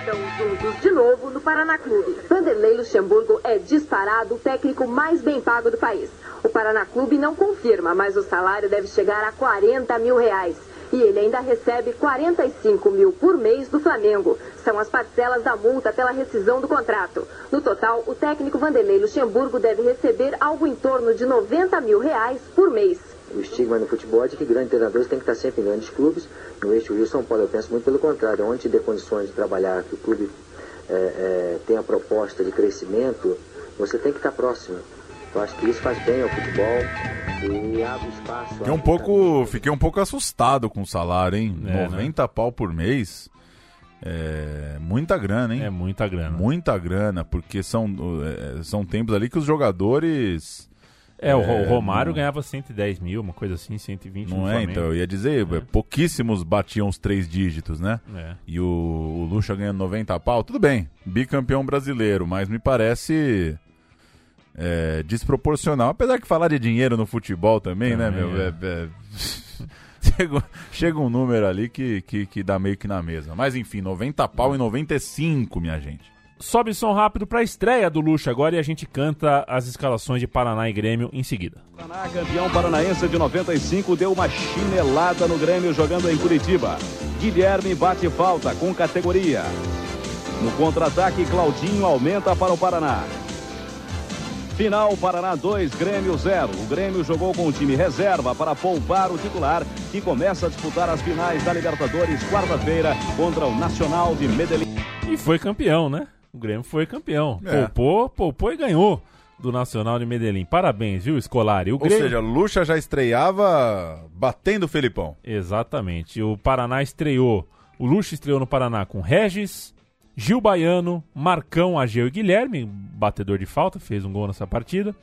S12: Estão juntos de novo no Paraná Clube. Vanderlei Luxemburgo é disparado o técnico mais bem pago do país. O Paraná Clube não confirma, mas o salário deve chegar a 40 mil reais. E ele ainda recebe 45 mil por mês do Flamengo. São as parcelas da multa pela rescisão do contrato. No total, o técnico Vanderlei Luxemburgo deve receber algo em torno de 90 mil reais por mês.
S13: O estigma no futebol é de que grandes treinadores têm que estar sempre em grandes clubes. No eixo Rio-São Paulo, eu penso muito pelo contrário. Onde dê condições de trabalhar, que o clube é, é, tenha proposta de crescimento, você tem que estar próximo. Eu acho que isso faz bem ao futebol e abre espaço.
S4: Fiquei um pouco, fiquei um pouco assustado com o salário, hein?
S3: É,
S4: 90 pau por mês. É muita grana, hein?
S3: É muita grana.
S4: Muita grana, porque são, é, são tempos ali que os jogadores.
S3: É, o, o Romário ganhava 110 mil, uma coisa assim, 120
S4: Não
S3: no
S4: é,
S3: Flamengo.
S4: então, eu ia dizer, pouquíssimos batiam os três dígitos, né?
S3: É.
S4: E o, o Lucha ganhando 90 pau, tudo bem, bicampeão brasileiro, mas me parece é, desproporcional. Apesar que falar de dinheiro no futebol também, né,
S3: Também,
S4: meu?
S3: é.
S4: é- é- chega, chega um número ali que, que, que dá meio que na mesa. Mas enfim, 90 pau e 95, minha gente.
S3: Sobe som rápido pra estreia do Lucha agora e a gente canta as escalações de Paraná e Grêmio em seguida.
S14: Paraná, campeão paranaense de 95, deu uma chinelada no Grêmio jogando em Curitiba. Guilherme bate falta com categoria. No contra-ataque, Claudinho aumenta para o Paraná. Final, Paraná 2, Grêmio 0. O Grêmio jogou com o time reserva para poupar o titular, que começa a disputar as finais da Libertadores quarta-feira contra o Nacional de Medellín.
S3: E foi campeão, né? O Grêmio foi campeão.
S4: É.
S3: Poupou, poupou e ganhou do Nacional de Medellín. Parabéns, viu, Scolari? O
S4: Ou
S3: Grêmio...
S4: seja, Lucha já estreava batendo o Felipão.
S3: Exatamente. O Paraná estreou. O Lucha estreou no Paraná com Regis, Gil Baiano, Marcão, Ageu e Guilherme, batedor de falta, fez um gol nessa partida.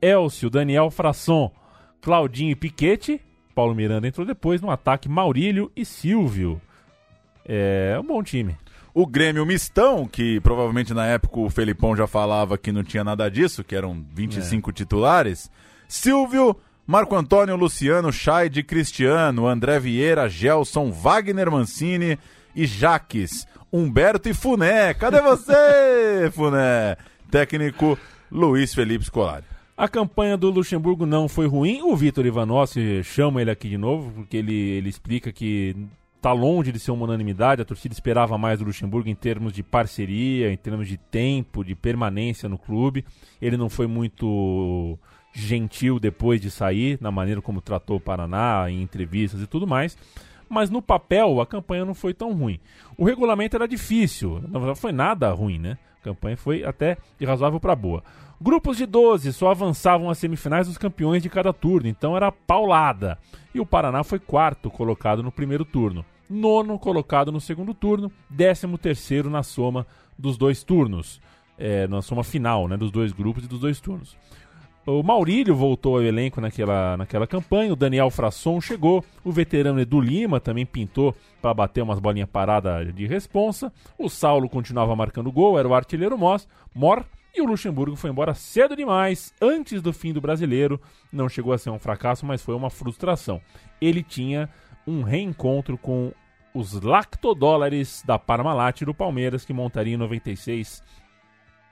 S3: Elcio, Daniel Frasson, Claudinho e Piquete. Paulo Miranda entrou depois no ataque Maurílio e Silvio. É um bom time.
S4: O Grêmio Mistão, que provavelmente na época o Felipão já falava que não tinha nada disso, que eram 25 titulares. Silvio, Marco Antônio, Luciano, Chaide, Cristiano, André Vieira, Gelson, Wagner Mancini e Jaques, Humberto e Funé. Cadê você, Funé? Técnico Luiz Felipe Scolari.
S3: A campanha do Luxemburgo não foi ruim. O Vitor Ivanossi chama ele aqui de novo, porque ele, ele explica que tá longe de ser uma unanimidade. A torcida esperava mais do Luxemburgo em termos de parceria, em termos de tempo, de permanência no clube. Ele não foi muito gentil depois de sair, na maneira como tratou o Paraná, em entrevistas e tudo mais. Mas no papel a campanha não foi tão ruim. O regulamento era difícil, não foi nada ruim, né? A campanha foi até de razoável para boa. Grupos de 12 só avançavam às semifinais dos campeões de cada turno, então era paulada. E o Paraná foi quarto colocado no primeiro turno, nono colocado no segundo turno, décimo terceiro na soma dos dois turnos, é, na soma final né, dos dois grupos e dos dois turnos. O Maurílio voltou ao elenco naquela, naquela campanha, o Daniel Frasson chegou, o veterano Edu Lima também pintou para bater umas bolinhas paradas de responsa, o Saulo continuava marcando gol, era o artilheiro Mos, Mor, e o Luxemburgo foi embora cedo demais, antes do fim do brasileiro. Não chegou a ser um fracasso, mas foi uma frustração. Ele tinha um reencontro com os lactodólares da Parmalat do Palmeiras, que montaria em 96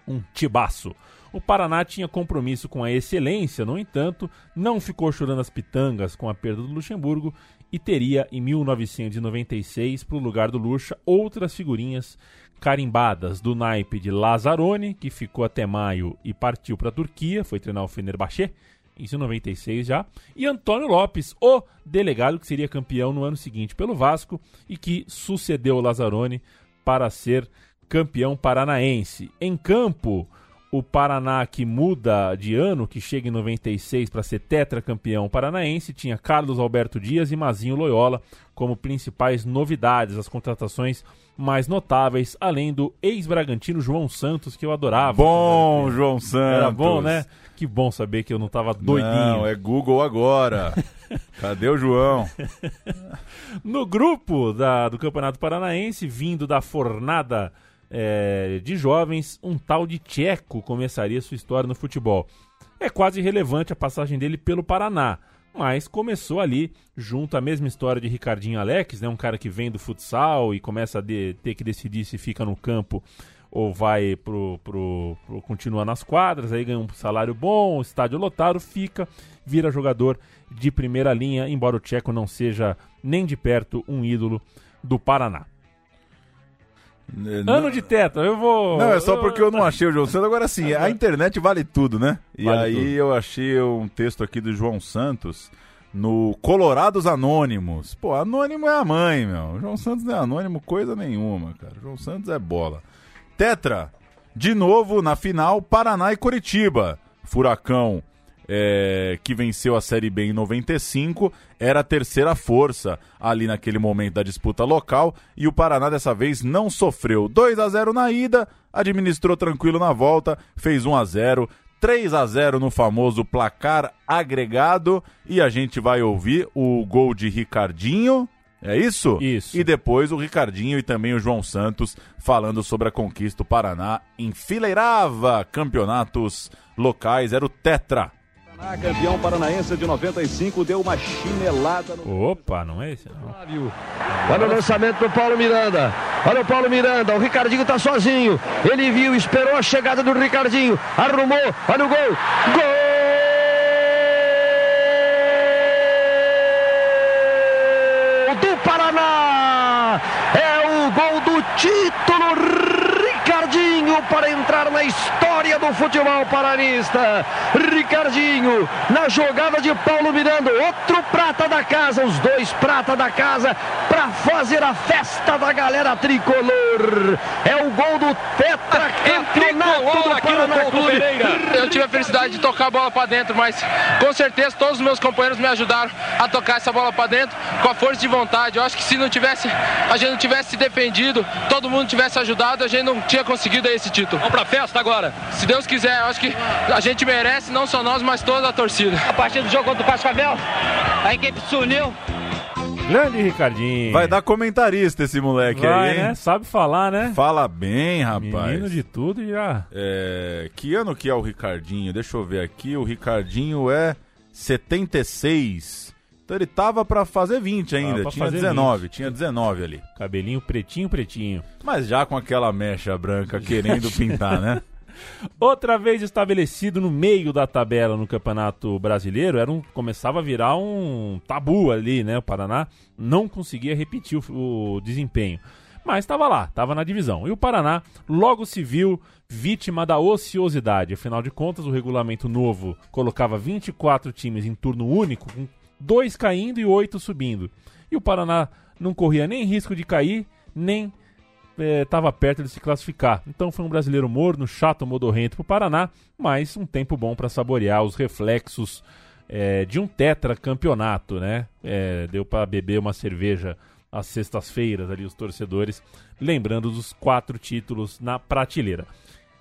S3: um tibaço. O Paraná tinha compromisso com a excelência, no entanto, não ficou chorando as pitangas com a perda do Luxemburgo e teria em 1996, para o lugar do Lucha, outras figurinhas carimbadas do naipe de Lazzaroni, que ficou até maio e partiu para a Turquia, foi treinar o Fenerbahçe, isso em 96 já, e Antônio Lopes, o delegado que seria campeão no ano seguinte pelo Vasco e que sucedeu o Lazzaroni para ser campeão paranaense. Em campo, o Paraná que muda de ano, que chega em 96 para ser tetracampeão paranaense, tinha Carlos Alberto Dias e Mazinho Loyola como principais novidades, as contratações mais notáveis, além do ex-Bragantino João Santos, que eu adorava.
S4: Bom, João Santos.
S3: Era bom, né? Que bom saber que eu não tava doidinho.
S4: Não, é Google agora. Cadê o João?
S3: no grupo da, do Campeonato Paranaense, vindo da fornada é, de jovens, um tal de Tcheco começaria sua história no futebol. É quase irrelevante a passagem dele pelo Paraná, mas começou ali junto à mesma história de Ricardinho Alex, né, um cara que vem do futsal e começa a de, ter que decidir se fica no campo ou vai pro, pro, pro continuar nas quadras, aí ganha um salário bom, estádio lotado, fica, vira jogador de primeira linha, embora o Tcheco não seja nem de perto um ídolo do Paraná. Ano de tetra, eu vou.
S4: Não, é só porque eu não achei o João Santos. Agora sim, a internet vale tudo, né? E
S3: Vale
S4: aí
S3: tudo.
S4: eu achei um texto aqui do João Santos no Colorados Anônimos. Pô, anônimo é a mãe, meu. O João Santos não é anônimo coisa nenhuma, cara. João Santos é bola. Tetra, de novo na final, Paraná e Curitiba. Furacão é, que venceu a Série B em 95, era a terceira força ali naquele momento da disputa local e o Paraná dessa vez não sofreu. 2 a 0 na ida, administrou tranquilo na volta, fez 1 a 0 3 a 0 no famoso placar agregado e a gente vai ouvir o gol de Ricardinho. É isso?
S3: Isso.
S4: E depois o Ricardinho e também o João Santos falando sobre a conquista do Paraná enfileirava campeonatos locais, era o Tetra.
S14: Paraná, campeão paranaense de 95, deu uma chinelada no.
S3: Opa, não é esse não.
S5: Olha o lançamento do Paulo Miranda. Olha o Paulo Miranda. O Ricardinho tá sozinho. Ele viu, esperou a chegada do Ricardinho. Arrumou. Olha o gol. Gol do Paraná. É o gol do título. Para entrar na história do futebol paranista. Ricardinho na jogada de Paulo Miranda, outro prata da casa, os dois prata da casa para fazer a festa da galera tricolor. É o gol do tetracampeonato do Paraná Clube.
S15: Eu tive a felicidade de tocar a bola para dentro, mas com certeza todos os meus companheiros me ajudaram a tocar essa bola para dentro com a força de vontade. Eu acho que se não tivesse, a gente não tivesse se defendido, todo mundo tivesse ajudado, a gente não tinha conseguido esse título. Vamos pra festa agora. Se Deus quiser, eu acho que a gente merece, não só nós, mas toda a torcida.
S5: A partir do jogo contra o Cascavel, a equipe se uniu.
S3: Grande Ricardinho.
S4: Vai dar comentarista esse moleque
S3: Vai,
S4: aí, hein?
S3: né? Sabe falar, né?
S4: Fala bem, rapaz.
S3: Menino de tudo e já.
S4: É, que ano que é o Ricardinho? Deixa eu ver aqui. O Ricardinho é 76. Então ele tava pra fazer 20 ainda.
S3: pra
S4: tinha
S3: fazer
S4: 19,
S3: 20.
S4: tinha 19 ali.
S3: Cabelinho pretinho, pretinho.
S4: Mas já com aquela mecha branca querendo pintar, né?
S3: Outra vez estabelecido no meio da tabela no Campeonato Brasileiro, era um, começava a virar um tabu ali, né? O Paraná não conseguia repetir o, o desempenho. Mas estava lá, estava na divisão. E o Paraná logo se viu vítima da ociosidade. Afinal de contas, o regulamento novo colocava 24 times em turno único, com dois caindo e oito subindo. E o Paraná não corria nem risco de cair, nem estava perto de se classificar. Então foi um brasileiro morno, chato, modorrento para o Paraná, mas um tempo bom para saborear os reflexos é, de um tetracampeonato, né? É, deu para beber uma cerveja às sextas-feiras ali os torcedores, lembrando dos quatro títulos na prateleira.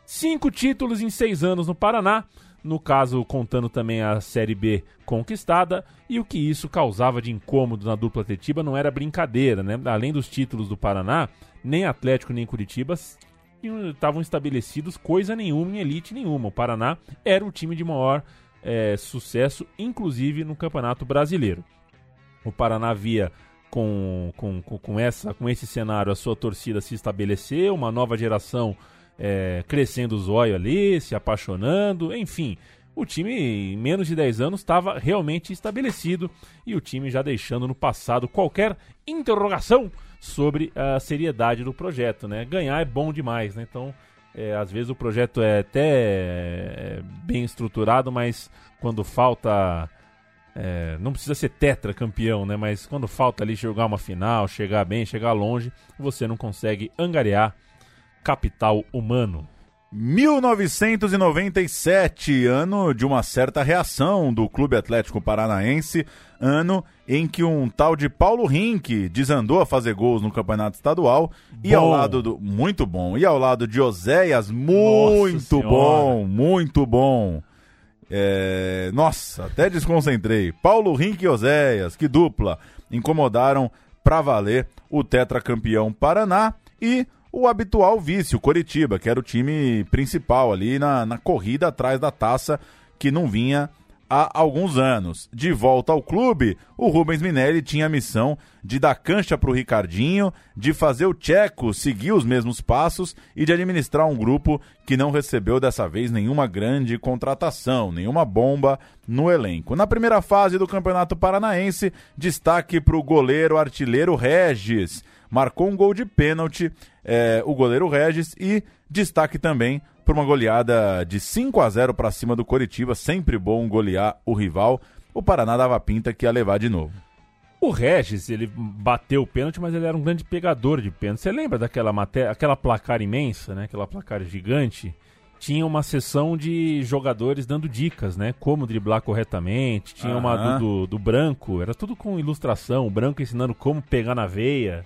S3: Cinco títulos em seis anos no Paraná, no caso contando também a Série B conquistada, e o que isso causava de incômodo na dupla Tetiba não era brincadeira, né? Além dos títulos do Paraná, nem Atlético nem Curitiba estavam estabelecidos coisa nenhuma em elite nenhuma. O Paraná era o time de maior é, sucesso, inclusive no Campeonato Brasileiro. O Paraná via com, com, com, essa, com esse cenário a sua torcida se estabelecer, uma nova geração é, crescendo os olhos ali, se apaixonando, enfim. O time, em menos de 10 anos, estava realmente estabelecido e o time já deixando no passado qualquer interrogação sobre a seriedade do projeto, né? Ganhar é bom demais, né? Então, é, às vezes o projeto é até é, bem estruturado, mas quando falta... É, não precisa ser tetra campeão, né? Mas quando falta ali jogar uma final, chegar bem, chegar longe, você não consegue angariar capital humano.
S4: 1997, ano de uma certa reação do Clube Atlético Paranaense, ano em que um tal de Paulo Rink desandou a fazer gols no Campeonato Estadual e ao
S3: Bom.
S4: lado do muito bom, e ao lado de Oséias, muito bom, muito bom. É, nossa, até desconcentrei. Paulo Rink e Oséias, que dupla, incomodaram pra valer o tetracampeão Paraná e o habitual vice, o Coritiba, que era o time principal ali na, na corrida atrás da taça, que não vinha há alguns anos. De volta ao clube, o Rubens Minelli tinha a missão de dar cancha para o Ricardinho, de fazer o Tcheco seguir os mesmos passos e de administrar um grupo que não recebeu dessa vez nenhuma grande contratação, nenhuma bomba no elenco. Na primeira fase do Campeonato Paranaense, destaque para o goleiro artilheiro Regis. Marcou um gol de pênalti, é, o goleiro Regis, e destaque também por uma goleada de 5 a 0 para cima do Coritiba, sempre bom golear o rival. O Paraná dava pinta que ia levar de novo.
S3: O Regis, ele bateu o pênalti, mas ele era um grande pegador de pênalti. Você lembra daquela matéria, aquela placar imensa, né? Aquela placar gigante? Tinha uma sessão de jogadores dando dicas, né? Como driblar corretamente. Tinha uma do, do, do branco, era tudo com ilustração. O branco ensinando como pegar na veia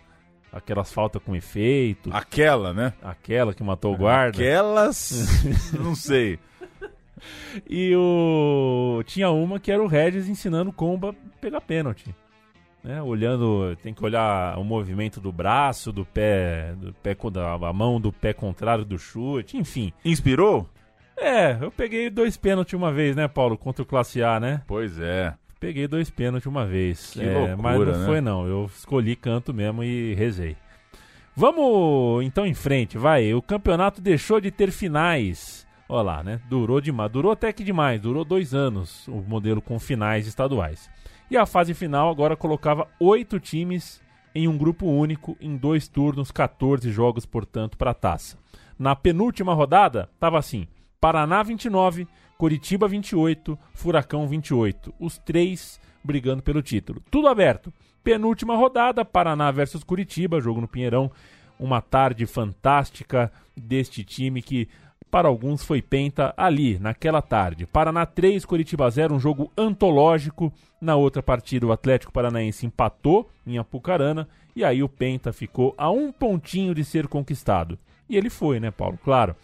S3: aquelas faltas com efeito.
S4: Aquela, né?
S3: Aquela que matou o guarda.
S4: Aquelas. não sei.
S3: E o. Tinha uma que era o Regis ensinando como a pegar pênalti. Né? Olhando. Tem que olhar o movimento do braço, do pé. Do pé da a mão do pé contrário do chute, enfim.
S4: Inspirou?
S3: É, eu peguei dois pênaltis uma vez, né, Paulo? Contra o Classe A, né?
S4: Pois é.
S3: Peguei dois pênaltis uma vez. É,
S4: loucura,
S3: mas não
S4: né?
S3: foi não. Eu escolhi canto mesmo e rezei. Vamos então em frente, vai. O campeonato deixou de ter finais. Olha lá, né? Durou demais. Durou até que demais. Durou dois anos o modelo com finais estaduais. E a fase final agora colocava oito times em um grupo único, em dois turnos, 14 jogos, portanto, para a taça. Na penúltima rodada, estava assim: Paraná 29, Curitiba 28, Furacão 28. Os três brigando pelo título. Tudo aberto. Penúltima rodada, Paraná versus Curitiba, jogo no Pinheirão. Uma tarde fantástica deste time que para alguns foi penta ali, naquela tarde. Paraná 3, Curitiba 0, um jogo antológico. Na outra partida, o Atlético Paranaense empatou em Apucarana e aí o penta ficou a um pontinho de ser conquistado. E ele foi, né, Paulo? Claro.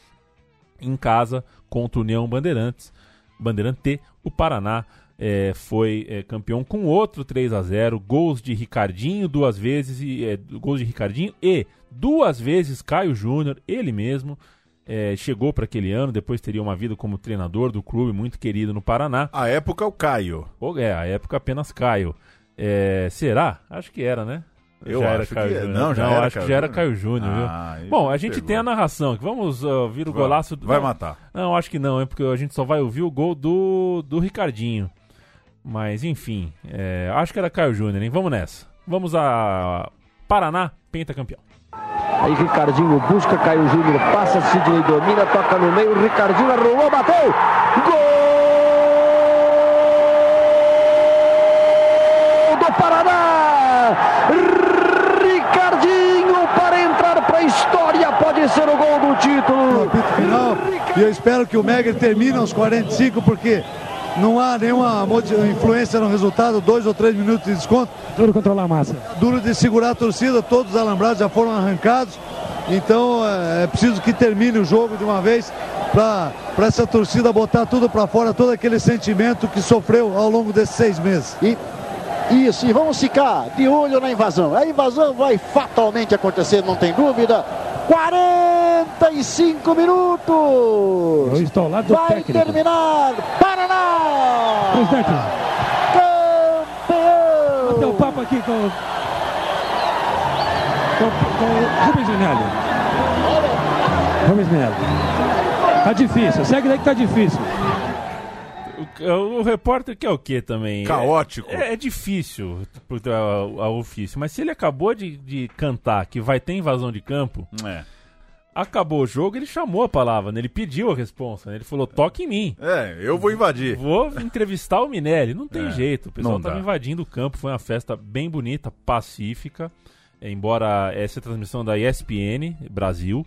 S3: Em casa contra o União Bandeirantes, Bandeirante, o Paraná é, foi é, campeão com outro 3 a 0 gols de Ricardinho duas vezes e é, gols de Ricardinho e duas vezes Caio Júnior, ele mesmo é, chegou para aquele ano, depois teria uma vida como treinador do clube, muito querido no Paraná.
S4: A época o Caio.
S3: É, a época apenas Caio. É, será? Acho que era, né?
S4: Eu
S3: já era
S4: acho
S3: Caio
S4: que-
S3: Júnior.
S4: não, já era
S3: acho
S4: Caio
S3: que já era
S4: Júnior.
S3: Caio Júnior,
S4: Ah,
S3: viu? Bom, a gente
S4: pegou.
S3: tem a narração. Vamos uh, ouvir o
S4: Vai-
S3: golaço. do-
S4: vai
S3: não,
S4: matar.
S3: Não, acho que não, é porque a gente só vai ouvir o gol do, do Ricardinho. Mas, enfim, é, acho que era Caio Júnior, hein? Vamos nessa. Vamos a Paraná, pentacampeão.
S5: Aí Ricardinho busca, Caio Júnior passa, Sidney domina, toca no meio, Ricardinho arrumou, bateu! Gol do Paraná! Ricardinho para entrar para a história, pode ser o gol do título.
S16: apito final. E eu espero que o Mega termine aos 45, porque não há nenhuma influência no resultado, dois ou três minutos de desconto.
S17: Duro controlar a massa.
S16: Duro de segurar a torcida, todos os alambrados já foram arrancados. Então é, é preciso que termine o jogo de uma vez para essa torcida botar tudo para fora, todo aquele sentimento que sofreu ao longo desses seis meses.
S18: E isso, e vamos ficar de olho na invasão. A invasão vai fatalmente acontecer, não tem dúvida. 45 minutos.
S17: Eu estou ao lado do
S18: Vai
S17: técnico.
S18: terminar. Paraná.
S17: Presidente,
S18: Campeão.
S17: bateu o papo aqui com, com, com o Rubens Minelli. Rubens Minelli. Tá difícil, segue daí que tá difícil.
S3: O, o repórter quer o quê também?
S4: Caótico.
S3: É, é difícil pro- ao, ao ofício, mas se ele acabou de, de cantar que vai ter invasão de campo,
S4: É.
S3: acabou o jogo, ele chamou a palavra, né? ele pediu a resposta, né? ele falou: toque em mim.
S4: É, eu vou invadir.
S3: Vou entrevistar o Minelli. Não tem
S4: É,
S3: jeito. O pessoal estava
S4: dá.
S3: invadindo o campo. Foi uma festa bem bonita, pacífica. Embora essa é transmissão da ESPN Brasil.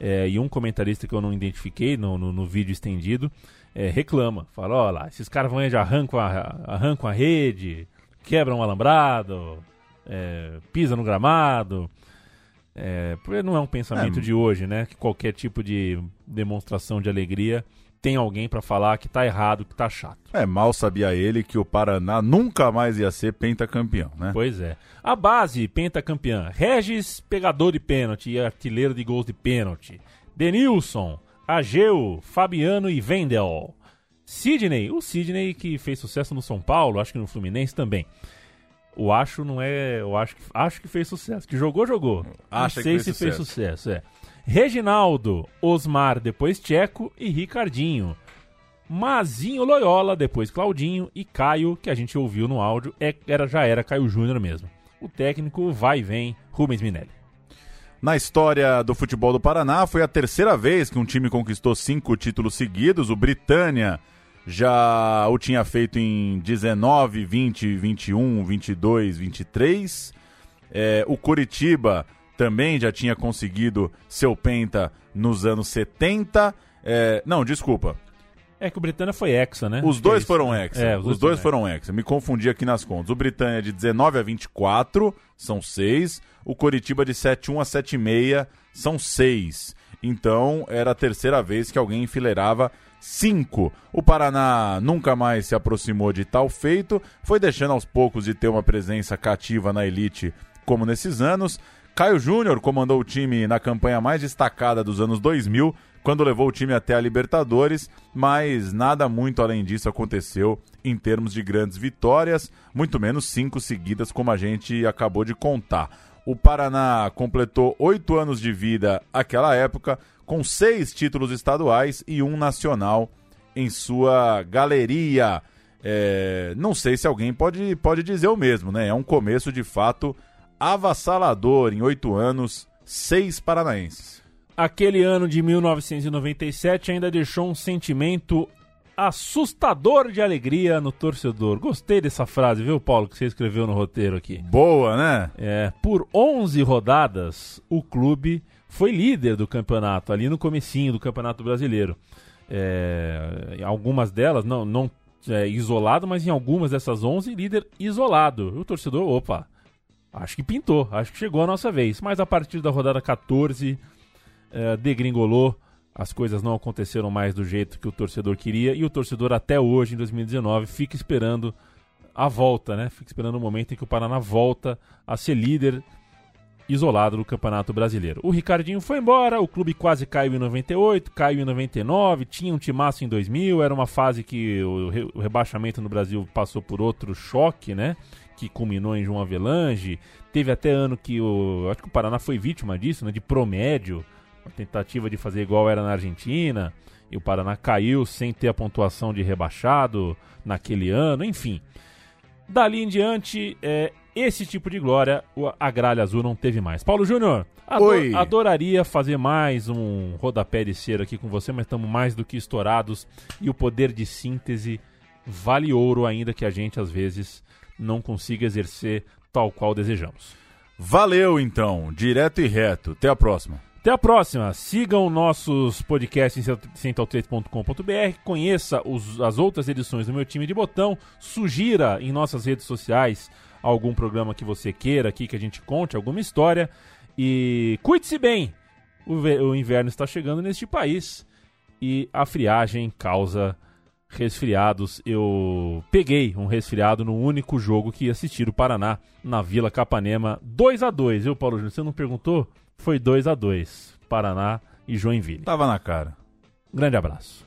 S3: é, e um comentarista que eu não identifiquei no, no, no vídeo estendido é, reclama. Fala: olha lá, esses caras vão aí, já arrancam a, arrancam a rede, quebram o alambrado, é, pisa no gramado. É, porque não é um pensamento
S4: É.
S3: de hoje, né? Que qualquer tipo de demonstração de alegria tem alguém pra falar que tá errado, que tá chato.
S4: É, mal sabia ele que o Paraná nunca mais ia ser pentacampeão, né?
S3: Pois é. A base pentacampeã: Regis, pegador de pênalti e artilheiro de gols de pênalti. Denilson, Ageu, Fabiano e Vendel. Sidney, o Sidney que fez sucesso no São Paulo, acho que no Fluminense também. O acho não é. Eu acho que, acho que fez sucesso. Que jogou, jogou.
S4: Acha
S3: não sei
S4: que
S3: se
S4: fez
S3: fez sucesso, é. Reginaldo, Osmar, depois Tcheco e Ricardinho. Mazinho Loyola, depois Claudinho e Caio, que a gente ouviu no áudio, é, era, já era Caio Júnior mesmo. O técnico vai e vem, Rubens Minelli.
S4: Na história do futebol do Paraná, foi a terceira vez que um time conquistou cinco títulos seguidos. O Britânia já o tinha feito em 19, 20, 21, 22, 23. É, o Curitiba também já tinha conseguido seu penta nos anos 70. É, não, desculpa.
S3: É que o Britânia foi hexa, né?
S4: Os dois
S3: é
S4: foram hexa.
S3: É,
S4: os, dois foram hexa. Me confundi aqui nas contas. O Britânia de 19 a 24 são 6. O Coritiba de 71 a 76 são 6. Então era a terceira vez que alguém enfileirava 5. O Paraná nunca mais se aproximou de tal feito, foi deixando aos poucos de ter uma presença cativa na elite como nesses anos. Caio Júnior comandou o time na campanha mais destacada dos anos 2000, quando levou o time até a Libertadores, mas nada muito além disso aconteceu em termos de grandes vitórias, muito menos cinco seguidas, como a gente acabou de contar. O Paraná completou oito anos de vida aquela época, com seis títulos estaduais e um nacional em sua galeria. É, não sei se alguém pode, pode dizer o mesmo, né? É um começo de fato avassalador em oito anos, seis paranaenses.
S3: Aquele ano de 1997 ainda deixou um sentimento assustador de alegria no torcedor. Gostei dessa frase, viu, Paulo, que você escreveu no roteiro aqui.
S4: Boa, né?
S3: É, por 11 rodadas, o clube foi líder do campeonato, ali no comecinho do Campeonato Brasileiro. É, em algumas delas, não, não é, isolado, mas em algumas dessas 11, líder isolado. O torcedor, opa, acho que pintou, acho que chegou a nossa vez. Mas a partir da rodada 14, é, degringolou, as coisas não aconteceram mais do jeito que o torcedor queria e o torcedor até hoje, em 2019, fica esperando a volta, né? Fica esperando o momento em que o Paraná volta a ser líder isolado do Campeonato Brasileiro. O Ricardinho foi embora, o clube quase caiu em 98, caiu em 99, tinha um timaço em 2000, era uma fase que o, re- o rebaixamento no Brasil passou por outro choque, né? Que culminou em João Avelange. Teve até ano que o. Acho que o Paraná foi vítima disso, né? De promédio. Uma tentativa de fazer igual era na Argentina. E o Paraná caiu sem ter a pontuação de rebaixado naquele ano, enfim. Dali em diante, é, esse tipo de glória o- a Gralha Azul não teve mais. Paulo Júnior, ado-
S4: Oi.
S3: adoraria fazer mais um rodapé de cera aqui com você, mas estamos mais do que estourados e o poder de síntese vale ouro ainda que a gente às vezes não consiga exercer tal qual desejamos.
S4: Valeu então, direto e reto. Até a próxima.
S3: Até a próxima. Sigam nossos podcasts em central3.com.br. Conheça os- as outras edições do meu time de botão. Sugira em nossas redes sociais algum programa que você queira aqui que a gente conte, alguma história. E cuide-se bem. O, o inverno está chegando neste país e a friagem causa resfriados. Eu peguei um resfriado no único jogo que ia assistir o Paraná na Vila Capanema. 2 a 2 viu, Paulo Júnior? Você não perguntou? Foi 2 a 2 Paraná e Joinville.
S4: Tava na cara.
S3: Grande abraço.